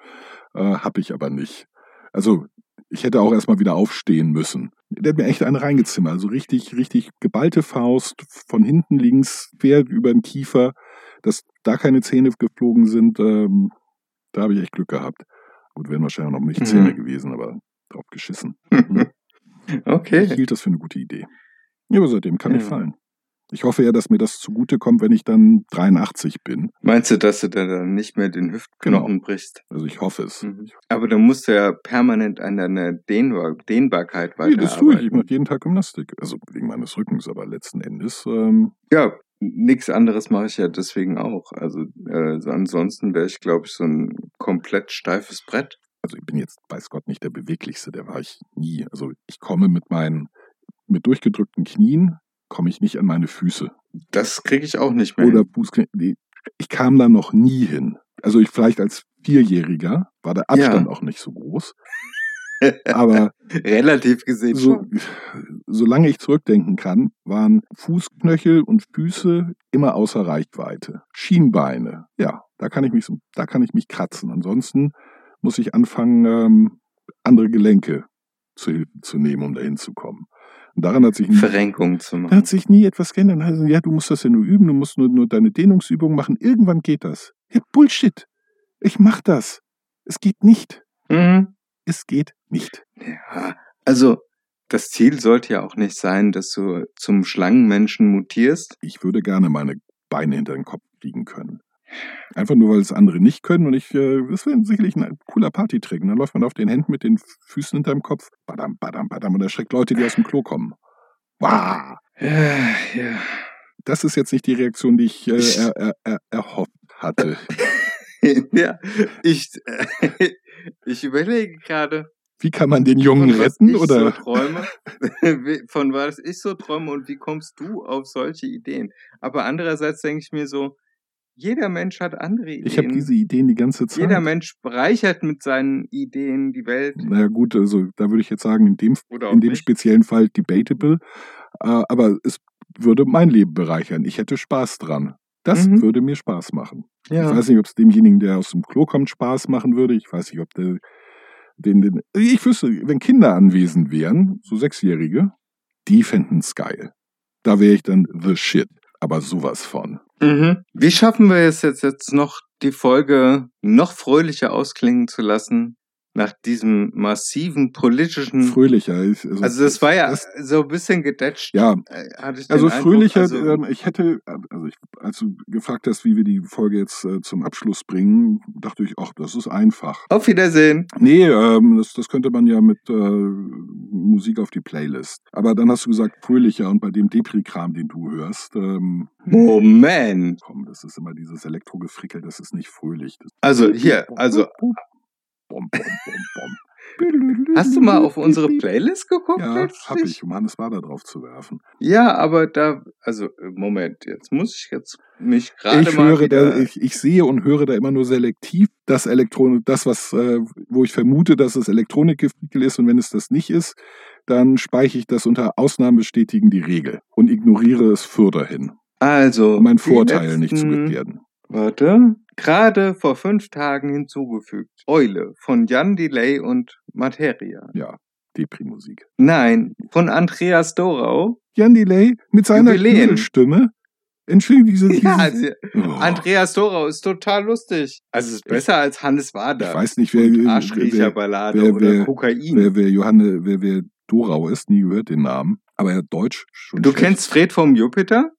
Speaker 3: äh, habe ich aber nicht. Also ich hätte auch erstmal wieder aufstehen müssen. Der hat mir echt eine reingezimmert. Also richtig, richtig geballte Faust, von hinten links, quer über den Kiefer, dass da keine Zähne geflogen sind. Ähm, da habe ich echt Glück gehabt. Gut, wären wahrscheinlich noch nicht
Speaker 2: Mhm.
Speaker 3: Zähne gewesen, aber drauf geschissen. Ich
Speaker 2: okay.
Speaker 3: hielt das für eine gute Idee. Ja, aber seitdem kann ich
Speaker 2: Ja.
Speaker 3: fallen. Ich hoffe ja, dass mir das zugute kommt, wenn ich dann 83 bin.
Speaker 2: Meinst du, dass du da dann nicht mehr den Hüftknochen
Speaker 3: Genau.
Speaker 2: brichst?
Speaker 3: Also ich hoffe es.
Speaker 2: Mhm. Aber du musst ja permanent an deiner Dehnbar Dehnbarkeit
Speaker 3: Nee, das tue ich. Ich
Speaker 2: weiterarbeiten.
Speaker 3: mache jeden Tag Gymnastik. Also wegen meines Rückens, aber letzten Endes, ähm,
Speaker 2: Ja, nichts anderes mache ich ja deswegen auch. Also äh, so ansonsten wäre ich, glaube ich, so ein komplett steifes Brett.
Speaker 3: also ich bin jetzt, weiß Gott, nicht der beweglichste, der war ich nie. Also ich komme mit meinen, mit durchgedrückten Knien, komme ich nicht an meine Füße.
Speaker 2: Das kriege ich auch nicht mehr.
Speaker 3: Oder. Nee, Ich kam da noch nie hin. Also ich vielleicht als Vierjähriger war der Abstand
Speaker 2: Ja.
Speaker 3: auch nicht so groß. Aber
Speaker 2: Relativ gesehen
Speaker 3: so,
Speaker 2: schon.
Speaker 3: solange ich zurückdenken kann, waren Fußknöchel und Füße immer außer Reichweite. Schienbeine, ja, da kann ich mich, da kann ich mich kratzen. Ansonsten muss ich anfangen, ähm, andere Gelenke zu zu nehmen, um dahin zu kommen. Und daran hat sich nie,
Speaker 2: Verrenkung zu
Speaker 3: da
Speaker 2: machen.
Speaker 3: hat sich nie etwas geändert. Also, ja, du musst das ja nur üben, du musst nur, nur deine Dehnungsübungen machen. Irgendwann geht das. Ja, Bullshit. Ich mach das. Es geht nicht.
Speaker 2: Mhm.
Speaker 3: Es geht nicht.
Speaker 2: Ja, also das Ziel sollte ja auch nicht sein, dass du zum Schlangenmenschen mutierst.
Speaker 3: ich würde gerne meine Beine hinter den Kopf kriegen können. Einfach nur, weil es andere nicht können und ich, äh, das wäre sicherlich ein cooler Partytrick. Und dann läuft man auf den Händen mit den Füßen hinterm Kopf, badam, badam, badam und erschreckt Leute, die aus dem Klo kommen. Wow!
Speaker 2: Ja, ja.
Speaker 3: Das ist jetzt nicht die Reaktion, die ich äh, er, er, er, erhofft hatte.
Speaker 2: ja, ich, äh, ich überlege gerade,
Speaker 3: Wie kann man den Jungen
Speaker 2: von was
Speaker 3: retten?
Speaker 2: ich
Speaker 3: Oder?
Speaker 2: so träume, von was ich so träume und wie kommst du auf solche Ideen? Aber andererseits denke ich mir so, jeder Mensch hat andere Ideen.
Speaker 3: Ich habe diese Ideen die ganze Zeit.
Speaker 2: Jeder Mensch bereichert mit seinen Ideen die Welt.
Speaker 3: naja gut, also da würde ich jetzt sagen, in dem, in dem
Speaker 2: nicht.
Speaker 3: speziellen Fall debatable. Äh, aber es würde mein Leben bereichern. Ich hätte Spaß dran. Das
Speaker 2: Mhm.
Speaker 3: würde mir Spaß machen.
Speaker 2: Ja.
Speaker 3: Ich weiß nicht, ob es demjenigen, der aus dem Klo kommt, Spaß machen würde. Ich weiß nicht, ob der, den, den, ich wüsste, wenn Kinder anwesend wären, so Sechsjährige, die fänden es geil. Da wäre ich dann the shit. Aber sowas von.
Speaker 2: Mhm. Wie schaffen wir es jetzt, jetzt noch, die Folge noch fröhlicher ausklingen zu lassen? Nach diesem massiven politischen.
Speaker 3: Fröhlicher. Ich,
Speaker 2: Hm. Also das war ja so ein bisschen gedetscht.
Speaker 3: ja,
Speaker 2: äh, hatte ich den
Speaker 3: also fröhlicher,
Speaker 2: Also,
Speaker 3: ähm, ich hätte, also ich, als du gefragt hast, wie wir die Folge jetzt äh, zum Abschluss bringen, dachte ich, ach, das ist einfach.
Speaker 2: auf Wiedersehen.
Speaker 3: Nee, ähm, das, das könnte man ja mit äh, Musik auf die Playlist. Aber dann hast du gesagt, fröhlicher und bei dem Depri-Kram, den du hörst, ähm,
Speaker 2: Moment.
Speaker 3: komm, das ist immer dieses Elektrogefrickel, das ist nicht fröhlich. Das
Speaker 2: Also hier, also
Speaker 3: Bom, bom, bom,
Speaker 2: hast du mal auf unsere Playlist geguckt?
Speaker 3: Ja,
Speaker 2: letztlich?
Speaker 3: hab ich, um Hannes Wader drauf zu werfen.
Speaker 2: Ja, aber da, also Moment, jetzt muss ich jetzt mich gerade
Speaker 3: Ich
Speaker 2: mal
Speaker 3: höre da, ich, ich sehe und höre da immer nur selektiv das Elektronik, das, was, äh, wo ich vermute, dass es Elektronikgefrickel ist und wenn es das nicht ist, dann speichere ich das unter Ausnahmen bestätigen die Regel und ignoriere es fürderhin,
Speaker 2: also
Speaker 3: um meinen Vorteil nicht zu
Speaker 2: letzten-
Speaker 3: gefährden.
Speaker 2: Warte, gerade vor fünf Tagen hinzugefügt. Eule von Jan Delay und Materia.
Speaker 3: Ja, Depri-Musik.
Speaker 2: Nein, von Andreas Dorau.
Speaker 3: Jan Delay mit seiner. Stimme. Entschuldigung, diese, diese
Speaker 2: Ja, also,
Speaker 3: oh,
Speaker 2: Andreas Dorau ist total lustig. Also ist besser als Hannes Wader.
Speaker 3: ich weiß nicht, wer,
Speaker 2: und
Speaker 3: wer,
Speaker 2: Arschkriecherballade
Speaker 3: wer-
Speaker 2: oder
Speaker 3: wer-
Speaker 2: Kokain.
Speaker 3: wer, wer Johanne, wer, wer Dorau ist, nie gehört den Namen, aber er hat Deutsch schon.
Speaker 2: du
Speaker 3: schlecht.
Speaker 2: kennst Fred vom Jupiter?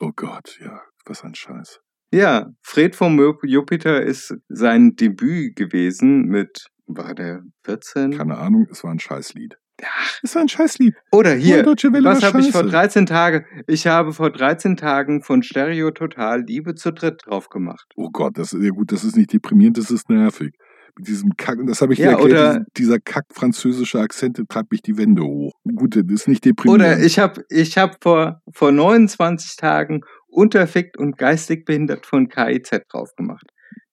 Speaker 3: Oh Gott, ja, was ein Scheiß.
Speaker 2: Ja, Fred vom Ju- Jupiter ist sein Debüt gewesen mit, war der 14?
Speaker 3: Keine Ahnung, es war ein Scheißlied.
Speaker 2: Ach,
Speaker 3: Es war ein Scheißlied.
Speaker 2: Oder
Speaker 3: Hier,
Speaker 2: was habe ich vor
Speaker 3: scheiße.
Speaker 2: 13 Tagen? Ich habe vor 13 Tagen von Stereo Total Liebe zu dritt drauf gemacht.
Speaker 3: Oh Gott, das ist ja gut, das ist nicht deprimierend, das ist nervig. Mit diesem Kack, das habe ich dir
Speaker 2: Ja,
Speaker 3: erklärt,
Speaker 2: oder-
Speaker 3: diesen- dieser kack französische Akzent der treibt mich die Wände hoch. Gut, das ist nicht deprimierend.
Speaker 2: Oder ich habe ich hab vor, vor 29 Tagen unterfickt und geistig behindert von KIZ drauf gemacht.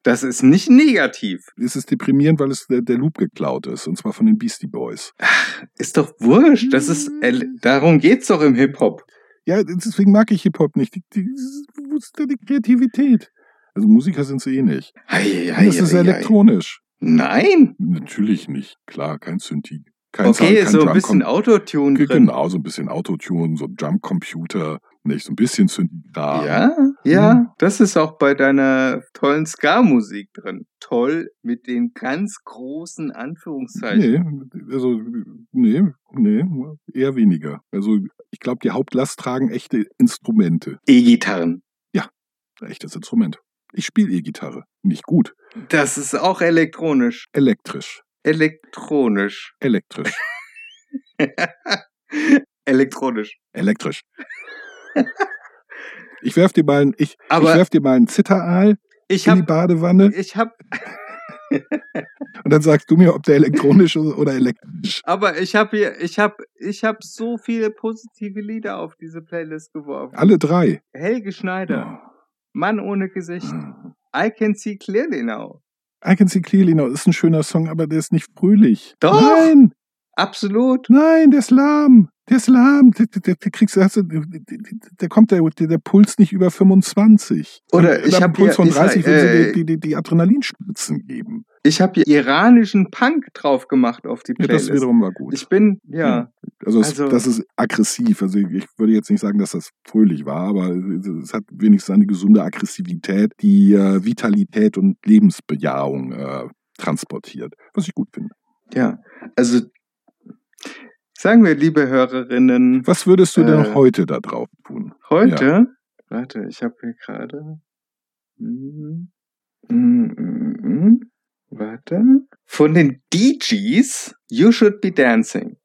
Speaker 2: Das ist nicht negativ.
Speaker 3: es ist deprimierend, weil es der, der Loop geklaut ist, und zwar von den Beastie Boys.
Speaker 2: Ist doch wurscht. Das ist, el- darum geht's doch im Hip-Hop.
Speaker 3: Ja, deswegen mag ich Hip-Hop nicht. Die, die, wo ist da die Kreativität? Also Musiker sind sie eh nicht.
Speaker 2: Ei,
Speaker 3: das ist elektronisch.
Speaker 2: Nein.
Speaker 3: Natürlich nicht. Klar, kein Synthi. Kein
Speaker 2: Okay,
Speaker 3: Sound, kein
Speaker 2: so ein bisschen Autotune drin.
Speaker 3: Genau, so ein bisschen Autotune, so ein Jump-Computer, nicht so ein bisschen Synthi-Kram.
Speaker 2: Ja, ja, das ist auch bei deiner tollen Ska-Musik drin. Toll mit den ganz großen Anführungszeichen.
Speaker 3: Nee, also, nee, nee, eher weniger. Also, ich glaube, die Hauptlast tragen echte Instrumente.
Speaker 2: E-Gitarren.
Speaker 3: Echtes Instrument. Ich spiele E-Gitarre. Nicht gut.
Speaker 2: Das ist auch elektronisch.
Speaker 3: Elektrisch.
Speaker 2: Elektronisch.
Speaker 3: Elektrisch.
Speaker 2: elektronisch.
Speaker 3: Elektrisch. Ich werf dir mal, ein- ich, ich werf dir mal einen Zitteraal
Speaker 2: ich
Speaker 3: in die
Speaker 2: habe
Speaker 3: Badewanne
Speaker 2: ich hab,
Speaker 3: und dann sagst du mir, ob der elektronisch ist oder elektrisch.
Speaker 2: aber ich habe hier, ich habe, ich habe so viele positive Lieder auf diese Playlist geworfen.
Speaker 3: Alle drei.
Speaker 2: Helge Schneider, Mann ohne Gesicht,
Speaker 3: Oh.
Speaker 2: I Can See Clearly Now.
Speaker 3: I Can See Clearly Now ist ein schöner Song, aber der ist nicht fröhlich.
Speaker 2: Doch.
Speaker 3: Nein,
Speaker 2: Absolut.
Speaker 3: nein, der ist lahm. Der ist lahm. Der, der, der, kriegst, du- der kommt der, der, Puls nicht über 25.
Speaker 2: Oder ich
Speaker 3: am
Speaker 2: hab
Speaker 3: Puls von 30
Speaker 2: Israel-
Speaker 3: will sie
Speaker 2: äh,
Speaker 3: die, die, die Adrenalinspritzen geben.
Speaker 2: Ich habe hier iranischen Punk drauf gemacht auf die
Speaker 3: Ja, das
Speaker 2: Playlist.
Speaker 3: wiederum war gut.
Speaker 2: ich bin, ja,
Speaker 3: Also, es,
Speaker 2: Also-
Speaker 3: das ist aggressiv. Also ich würde jetzt nicht sagen, dass das fröhlich war, aber es hat wenigstens eine gesunde Aggressivität, die äh, Vitalität und Lebensbejahung äh, transportiert. Was ich gut finde.
Speaker 2: ja. Also, sagen wir, liebe Hörerinnen,
Speaker 3: Was würdest du denn
Speaker 2: Äh,
Speaker 3: heute da drauf tun?
Speaker 2: heute, warte, ich habe hier gerade, Mhm. Mhm, mhm. warte, von den DGs, You Should Be Dancing,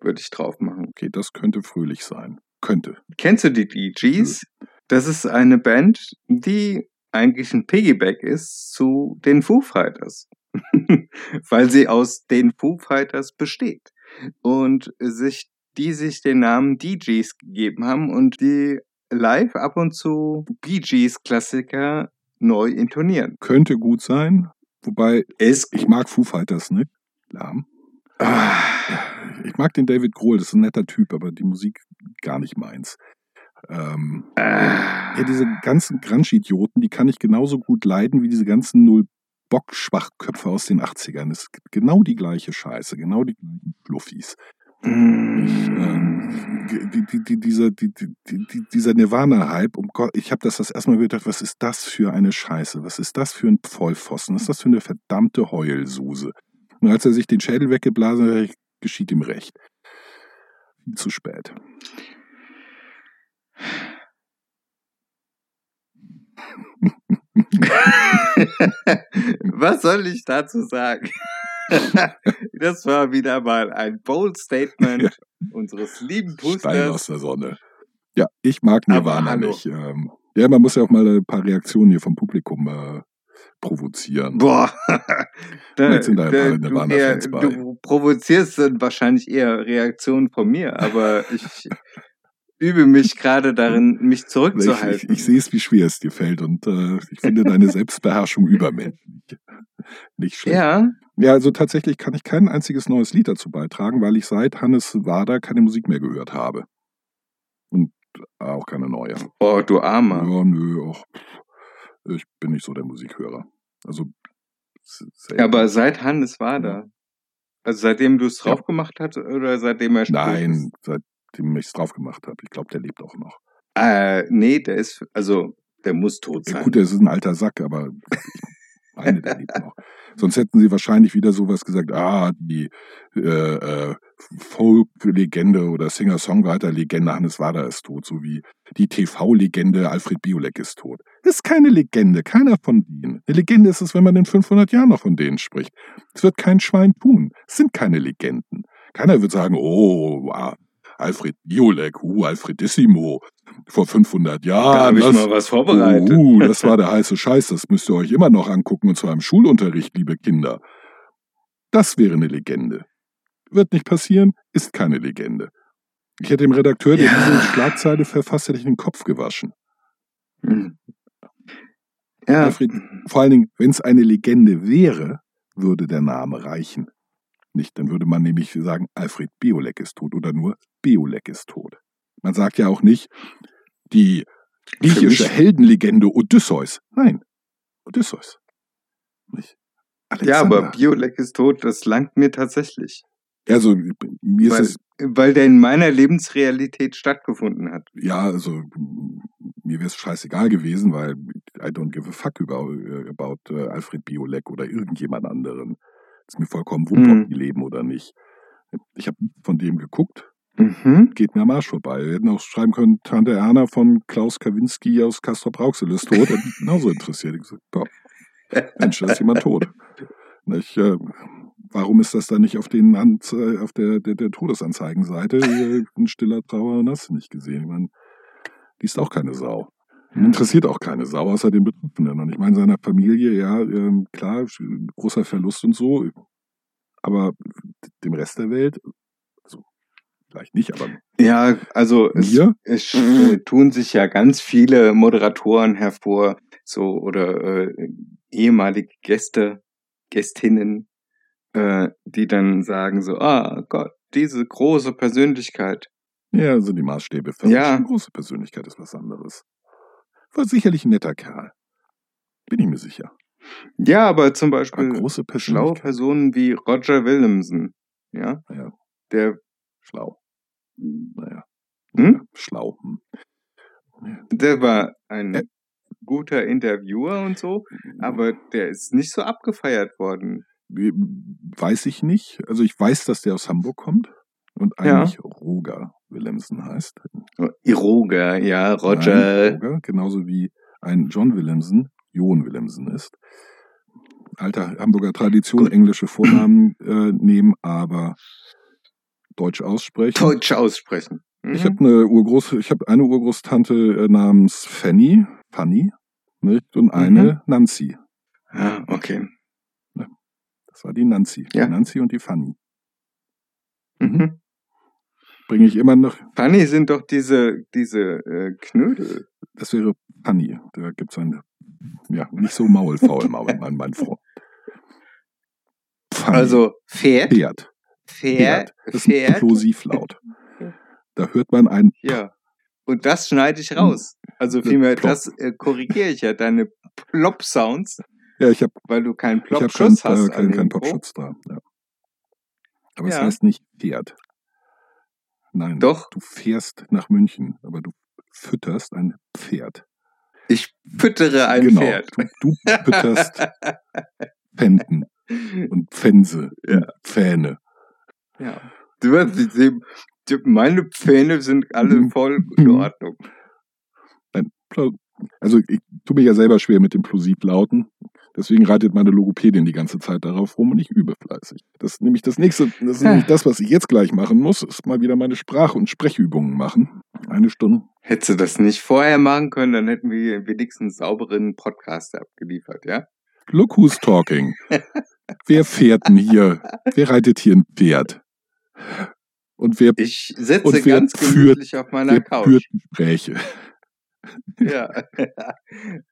Speaker 2: würde ich drauf machen.
Speaker 3: Okay, das könnte fröhlich sein. Könnte.
Speaker 2: Kennst du die DGs? Das ist eine Band, die eigentlich ein Piggyback ist zu den Foo Fighters. Weil sie aus den Foo Fighters besteht. Und sich, die sich den Namen DGs gegeben haben und die live ab und zu Bee Gees Klassiker neu intonieren.
Speaker 3: Könnte gut sein. Wobei,
Speaker 2: Ist
Speaker 3: ich mag Foo Fighters nicht. Lahm.
Speaker 2: Ah,
Speaker 3: Ich mag den David Grohl, das ist ein netter Typ, aber die Musik gar nicht meins. Ähm,
Speaker 2: ah.
Speaker 3: Ja, diese ganzen Grunge-Idioten, die kann ich genauso gut leiden wie diese ganzen Null-Bock-Schwachköpfe aus den 80ern. Es gibt genau die gleiche Scheiße, genau die gleichen Fluffis. Dieser, die, die, die, dieser Nirvana-Hype, um Gott, ich habe das das erste Mal gedacht, was ist das für eine Scheiße? Was ist das für ein Vollpfosten? Was ist das für eine verdammte Heulsuse? Und als er sich den Schädel weggeblasen hat, geschieht ihm recht. Viel zu spät.
Speaker 2: Was soll ich dazu sagen? das war wieder mal ein bold Statement unseres lieben
Speaker 3: Stein aus
Speaker 2: Pusters.
Speaker 3: der Sonne. Ja, ich mag Nirvana nicht. Ähm, ja, man muss ja auch mal ein paar Reaktionen hier vom Publikum äh, provozieren.
Speaker 2: Boah, da,
Speaker 3: Jetzt sind da ein paar
Speaker 2: du,
Speaker 3: Nirvana-Fans
Speaker 2: eher-
Speaker 3: bei.
Speaker 2: du provozierst dann wahrscheinlich eher Reaktionen von mir, aber ich übe mich gerade darin, mich
Speaker 3: Ich, ich,
Speaker 2: zurückzuhalten.
Speaker 3: ich sehe es, wie schwer es dir fällt und äh, ich finde deine Selbstbeherrschung übermenschlich. Nicht schlecht.
Speaker 2: ja,
Speaker 3: Ja, also tatsächlich kann ich kein einziges neues Lied dazu beitragen, weil ich seit Hannes Wader keine Musik mehr gehört habe. Und auch keine neue.
Speaker 2: oh du Armer.
Speaker 3: Ja, nö, auch. Ich bin nicht so der Musikhörer. Also. selten.
Speaker 2: Ja, aber seit Hannes da. Also seitdem du es drauf gemacht hast oder seitdem er tot
Speaker 3: Nein,
Speaker 2: ist?
Speaker 3: Seitdem ich es drauf gemacht habe. Ich glaube, der lebt auch noch.
Speaker 2: Äh, nee, der ist, also, der muss tot
Speaker 3: Ja,
Speaker 2: sein.
Speaker 3: gut, der ist ein alter Sack, aber ich meine, der lebt noch. Sonst hätten sie wahrscheinlich wieder sowas gesagt, ah, die äh, äh, Folk-Legende oder Singer-Songwriter-Legende Hannes Wader ist tot, so wie die TV-Legende Alfred Biolek ist tot. Das ist keine Legende, keiner von denen. Eine Legende ist es, wenn man in 500 Jahren noch von denen spricht. Es wird kein Schwein tun. Es sind keine Legenden. Keiner wird sagen, oh, wow, Alfred Biolek, uh, Alfredissimo, vor 500
Speaker 2: da
Speaker 3: Jahren.
Speaker 2: habe ich
Speaker 3: das-
Speaker 2: mal was vorbereitet.
Speaker 3: Uh, das war der heiße Scheiß, das müsst ihr euch immer noch angucken, und zwar im Schulunterricht, liebe Kinder. Das wäre eine Legende. Wird nicht passieren, ist keine Legende. Ich hätte dem Redakteur, der
Speaker 2: Ja.
Speaker 3: diese Schlagzeile verfasst, hätte ich den Kopf gewaschen.
Speaker 2: Hm. Ja,
Speaker 3: Alfred, vor allen Dingen, wenn es eine Legende wäre, würde der Name reichen. Nicht, dann würde man nämlich sagen, Alfred Biolek ist tot oder nur Biolek ist tot. Man sagt ja auch nicht, die griechische Heldenlegende Odysseus. Nein, Odysseus. Nicht?
Speaker 2: ja, aber. Biolek ist tot, das langt mir tatsächlich.
Speaker 3: Also, mir ist
Speaker 2: Weil,
Speaker 3: es,
Speaker 2: weil der in meiner Lebensrealität stattgefunden hat.
Speaker 3: ja, also, mir wäre es scheißegal gewesen, weil I don't give a fuck about, äh, about äh, Alfred Biolek oder irgendjemand anderen. Ist mir vollkommen wumpe,
Speaker 2: Mhm.
Speaker 3: ob die leben oder nicht. Ich habe von dem geguckt,
Speaker 2: Mhm.
Speaker 3: geht mir am Arsch vorbei. Wir hätten auch schreiben können, Tante Erna von Klaus Kawinski aus Castrop Rauxel ist tot. Mich genauso interessiert. Ich gesagt, boah, Mensch, da ist jemand tot. Nicht, äh, warum ist das dann nicht auf, den Anze auf der, der, der Todesanzeigenseite? Äh, Ein stiller Trauer und hast du nicht gesehen. Ich meine, liest auch keine Sau. Interessiert auch keine Sau, außer den Betroffenen. Und ich meine, seiner Familie, ja, ähm, klar, großer Verlust und so. Aber dem Rest der Welt, also vielleicht nicht, aber
Speaker 2: Ja, also es,
Speaker 3: mir,
Speaker 2: es äh, tun sich ja ganz viele Moderatoren hervor, so oder äh, ehemalige Gäste, Gästinnen, äh, die dann sagen so, ah Gott, diese große Persönlichkeit.
Speaker 3: ja, sind die Maßstäbe verrückt.
Speaker 2: Ja.
Speaker 3: Eine große Persönlichkeit ist was anderes. War sicherlich ein netter Kerl. Bin ich mir sicher.
Speaker 2: Ja, aber zum Beispiel
Speaker 3: große
Speaker 2: schlaue. Personen wie Roger Williamson, ja,
Speaker 3: Ja,
Speaker 2: der,
Speaker 3: schlau. Naja,
Speaker 2: hm?
Speaker 3: schlau. Hm.
Speaker 2: der war ein
Speaker 3: Ä-
Speaker 2: guter Interviewer und so, aber der ist nicht so abgefeiert worden.
Speaker 3: Weiß ich nicht. Also ich weiß, dass der aus Hamburg kommt und
Speaker 2: Ja.
Speaker 3: eigentlich Roger Williamson heißt.
Speaker 2: Roger, ja,
Speaker 3: Nein,
Speaker 2: Roger.
Speaker 3: Roger, genauso wie ein John Williamson, John Williamson ist. Alter Hamburger Tradition, englische Vornamen äh, nehmen, aber Deutsch aussprechen.
Speaker 2: Deutsch aussprechen. Mhm.
Speaker 3: Ich habe eine Urgroß, ich habe eine Urgroßtante äh, namens Fanny, Fanny, nicht? und eine
Speaker 2: Mhm.
Speaker 3: Nancy.
Speaker 2: ah, okay.
Speaker 3: Das war die Nancy,
Speaker 2: Ja.
Speaker 3: die Nancy und die Fanny.
Speaker 2: Mhm.
Speaker 3: Bringe ich immer noch.
Speaker 2: Funny sind doch diese, diese äh, Knödel.
Speaker 3: Das wäre Fanny. Da gibt's ein, ja, nicht so maulfaul, mein, mein, mein Freund. Fanny.
Speaker 2: Also Pferd,
Speaker 3: Pferd.
Speaker 2: Pferd,
Speaker 3: Das ist ein
Speaker 2: Pferd.
Speaker 3: Plosivlaut. Da hört man ein
Speaker 2: Ja. Und das schneide ich raus. Also vielmehr,
Speaker 3: Plop.
Speaker 2: das äh, korrigiere ich ja, deine Plop-Sounds,
Speaker 3: Ja, ich habe
Speaker 2: weil du keinen
Speaker 3: ich keinen
Speaker 2: Plop-Schuss hast.
Speaker 3: äh, kein,
Speaker 2: an
Speaker 3: kein
Speaker 2: dem
Speaker 3: Popschutz da. Ja. Aber es
Speaker 2: Ja.
Speaker 3: heißt nicht Pferd. Nein,
Speaker 2: Doch.
Speaker 3: du fährst nach München, aber du fütterst ein Pferd.
Speaker 2: Ich füttere ein
Speaker 3: genau,
Speaker 2: Pferd.
Speaker 3: Du, du fütterst Penten. und Fense
Speaker 2: Ja.
Speaker 3: und Pfähne.
Speaker 2: Ja. Du hast meine Pfähne sind alle
Speaker 3: Mhm.
Speaker 2: voll in
Speaker 3: Mhm.
Speaker 2: Ordnung.
Speaker 3: Nein, pla- Also ich tue mir ja selber schwer mit den Plosiv-Lauten. Deswegen reitet meine Logopädin die ganze Zeit darauf rum und ich übe fleißig. Das ist nämlich das nächste, das ist nämlich das, was ich jetzt gleich machen muss, ist mal wieder meine Sprach- und Sprechübungen machen. Eine Stunde.
Speaker 2: Hättest du das nicht vorher machen können, dann hätten wir wenigstens sauberen Podcast abgeliefert, ja?
Speaker 3: Look who's talking. Wer fährt denn hier? Wer reitet hier ein Pferd? Und wer,
Speaker 2: Ich sitze
Speaker 3: Und wer
Speaker 2: ganz
Speaker 3: führt-
Speaker 2: gemütlich auf meiner
Speaker 3: wer
Speaker 2: Couch.
Speaker 3: führt Gespräche?
Speaker 2: Ja.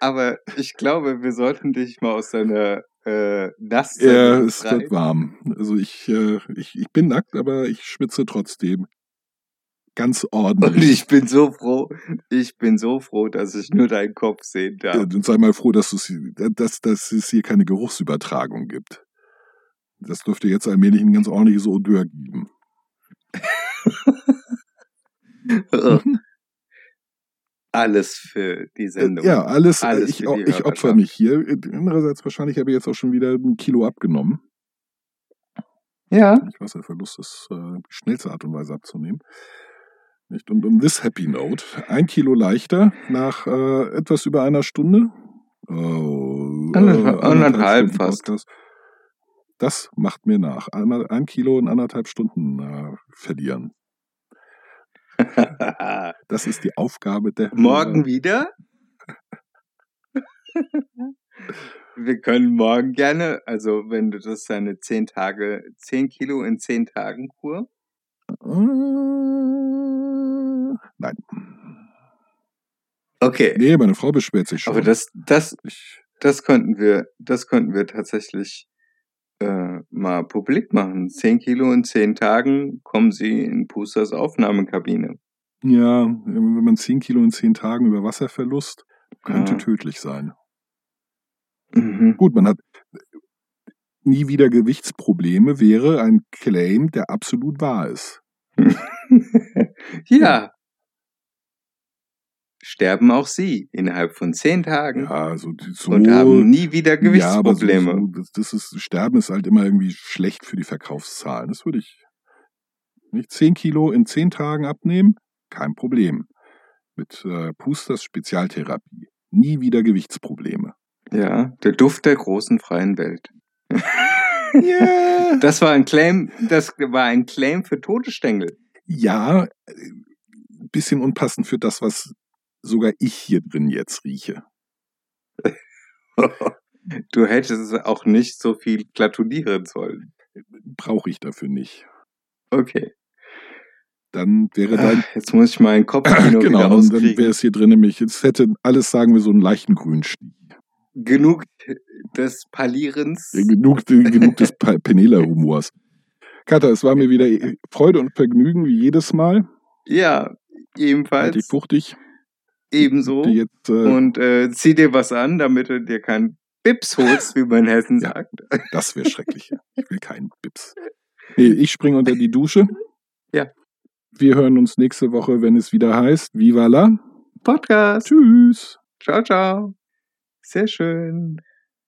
Speaker 2: Aber ich glaube, wir sollten dich mal aus deiner äh, Nasszelle
Speaker 3: Ja, es wird warm. Also ich, äh, ich, ich bin nackt, aber ich schwitze trotzdem. Ganz
Speaker 2: Und
Speaker 3: ordentlich.
Speaker 2: ich bin so froh, ich bin so froh, dass ich nur deinen Kopf sehen darf.
Speaker 3: Äh, Und sei mal froh, dass, dass, dass es hier keine Geruchsübertragung gibt. Das dürfte jetzt allmählich ein ganz ordentliches Odeur geben.
Speaker 2: Alles für die Sendung.
Speaker 3: Äh, Ja, alles,
Speaker 2: Alles
Speaker 3: ich, ich opfer mich hier. Andererseits wahrscheinlich habe ich jetzt auch schon wieder ein Kilo abgenommen.
Speaker 2: Ja.
Speaker 3: Ich weiß, der Verlust ist äh, die schnellste Art und Weise abzunehmen. Nicht? Und um this happy note, ein Kilo leichter nach äh, etwas über einer Stunde. Oh,
Speaker 2: Anderthalb- anderthalb
Speaker 3: Stunden
Speaker 2: fast.
Speaker 3: Podcast. Das macht mir nach. Einmal ein Kilo in anderthalb Stunden äh, verlieren. Das ist die Aufgabe der
Speaker 2: morgen wieder? Wir können morgen gerne, also wenn du das deine 10 Tage, 10 Kilo in 10 Tagen Kur.
Speaker 3: Nein.
Speaker 2: Okay.
Speaker 3: Nee, meine Frau beschwert sich schon.
Speaker 2: Aber das, das, das könnten wir, das könnten wir tatsächlich äh, mal publik machen. 10 Kilo in 10 Tagen kommen sie in Pusters Aufnahmekabine.
Speaker 3: ja, wenn man 10 Kilo in 10 Tagen über Wasserverlust, könnte
Speaker 2: Ja.
Speaker 3: tödlich sein.
Speaker 2: Mhm.
Speaker 3: Gut, man hat nie wieder Gewichtsprobleme, wäre ein Claim, der absolut wahr ist.
Speaker 2: ja. Sterben auch sie innerhalb von 10 Tagen
Speaker 3: Ja, also die- so.
Speaker 2: und haben nie wieder
Speaker 3: Ja, aber so,
Speaker 2: Gewichtsprobleme.
Speaker 3: so, das, das ist, Sterben ist halt immer irgendwie schlecht für die Verkaufszahlen. Das würde ich nicht 10 Kilo in 10 Tagen abnehmen, kein Problem. Mit äh, Pusters Spezialtherapie. Nie wieder Gewichtsprobleme.
Speaker 2: Ja, der Duft der großen freien Welt.
Speaker 3: Yeah.
Speaker 2: Das war ein Claim, das war ein Claim für Todesstängel.
Speaker 3: Ja, äh, bisschen unpassend für das, was sogar ich hier drin jetzt rieche.
Speaker 2: Du hättest auch nicht so viel gratulieren sollen.
Speaker 3: Brauche ich dafür nicht.
Speaker 2: Okay.
Speaker 3: Dann wäre dein.
Speaker 2: Ach, jetzt muss ich meinen Kopfkino
Speaker 3: genau, dann, wäre es hier drin nämlich, jetzt hätte alles, sagen wir, so einen leichten Grünstich.
Speaker 2: Genug des Palierens.
Speaker 3: Genug, genug des Penela-Humors. Katha, es war mir wieder Freude und Vergnügen wie jedes Mal.
Speaker 2: Ja,
Speaker 3: Halt
Speaker 2: ebenfalls.
Speaker 3: dich fuchtig.
Speaker 2: Ebenso.
Speaker 3: Jetzt, äh,
Speaker 2: Und äh, zieh dir was an, damit du dir keinen Bips holst, wie man in Hessen
Speaker 3: Ja.
Speaker 2: sagt.
Speaker 3: das wäre schrecklich. Ich will keinen Bips. Nee, ich springe unter die Dusche.
Speaker 2: Ja.
Speaker 3: Wir hören uns nächste Woche, wenn es wieder heißt Viva la.
Speaker 2: Podcast.
Speaker 3: Tschüss.
Speaker 2: Ciao, ciao. Sehr schön.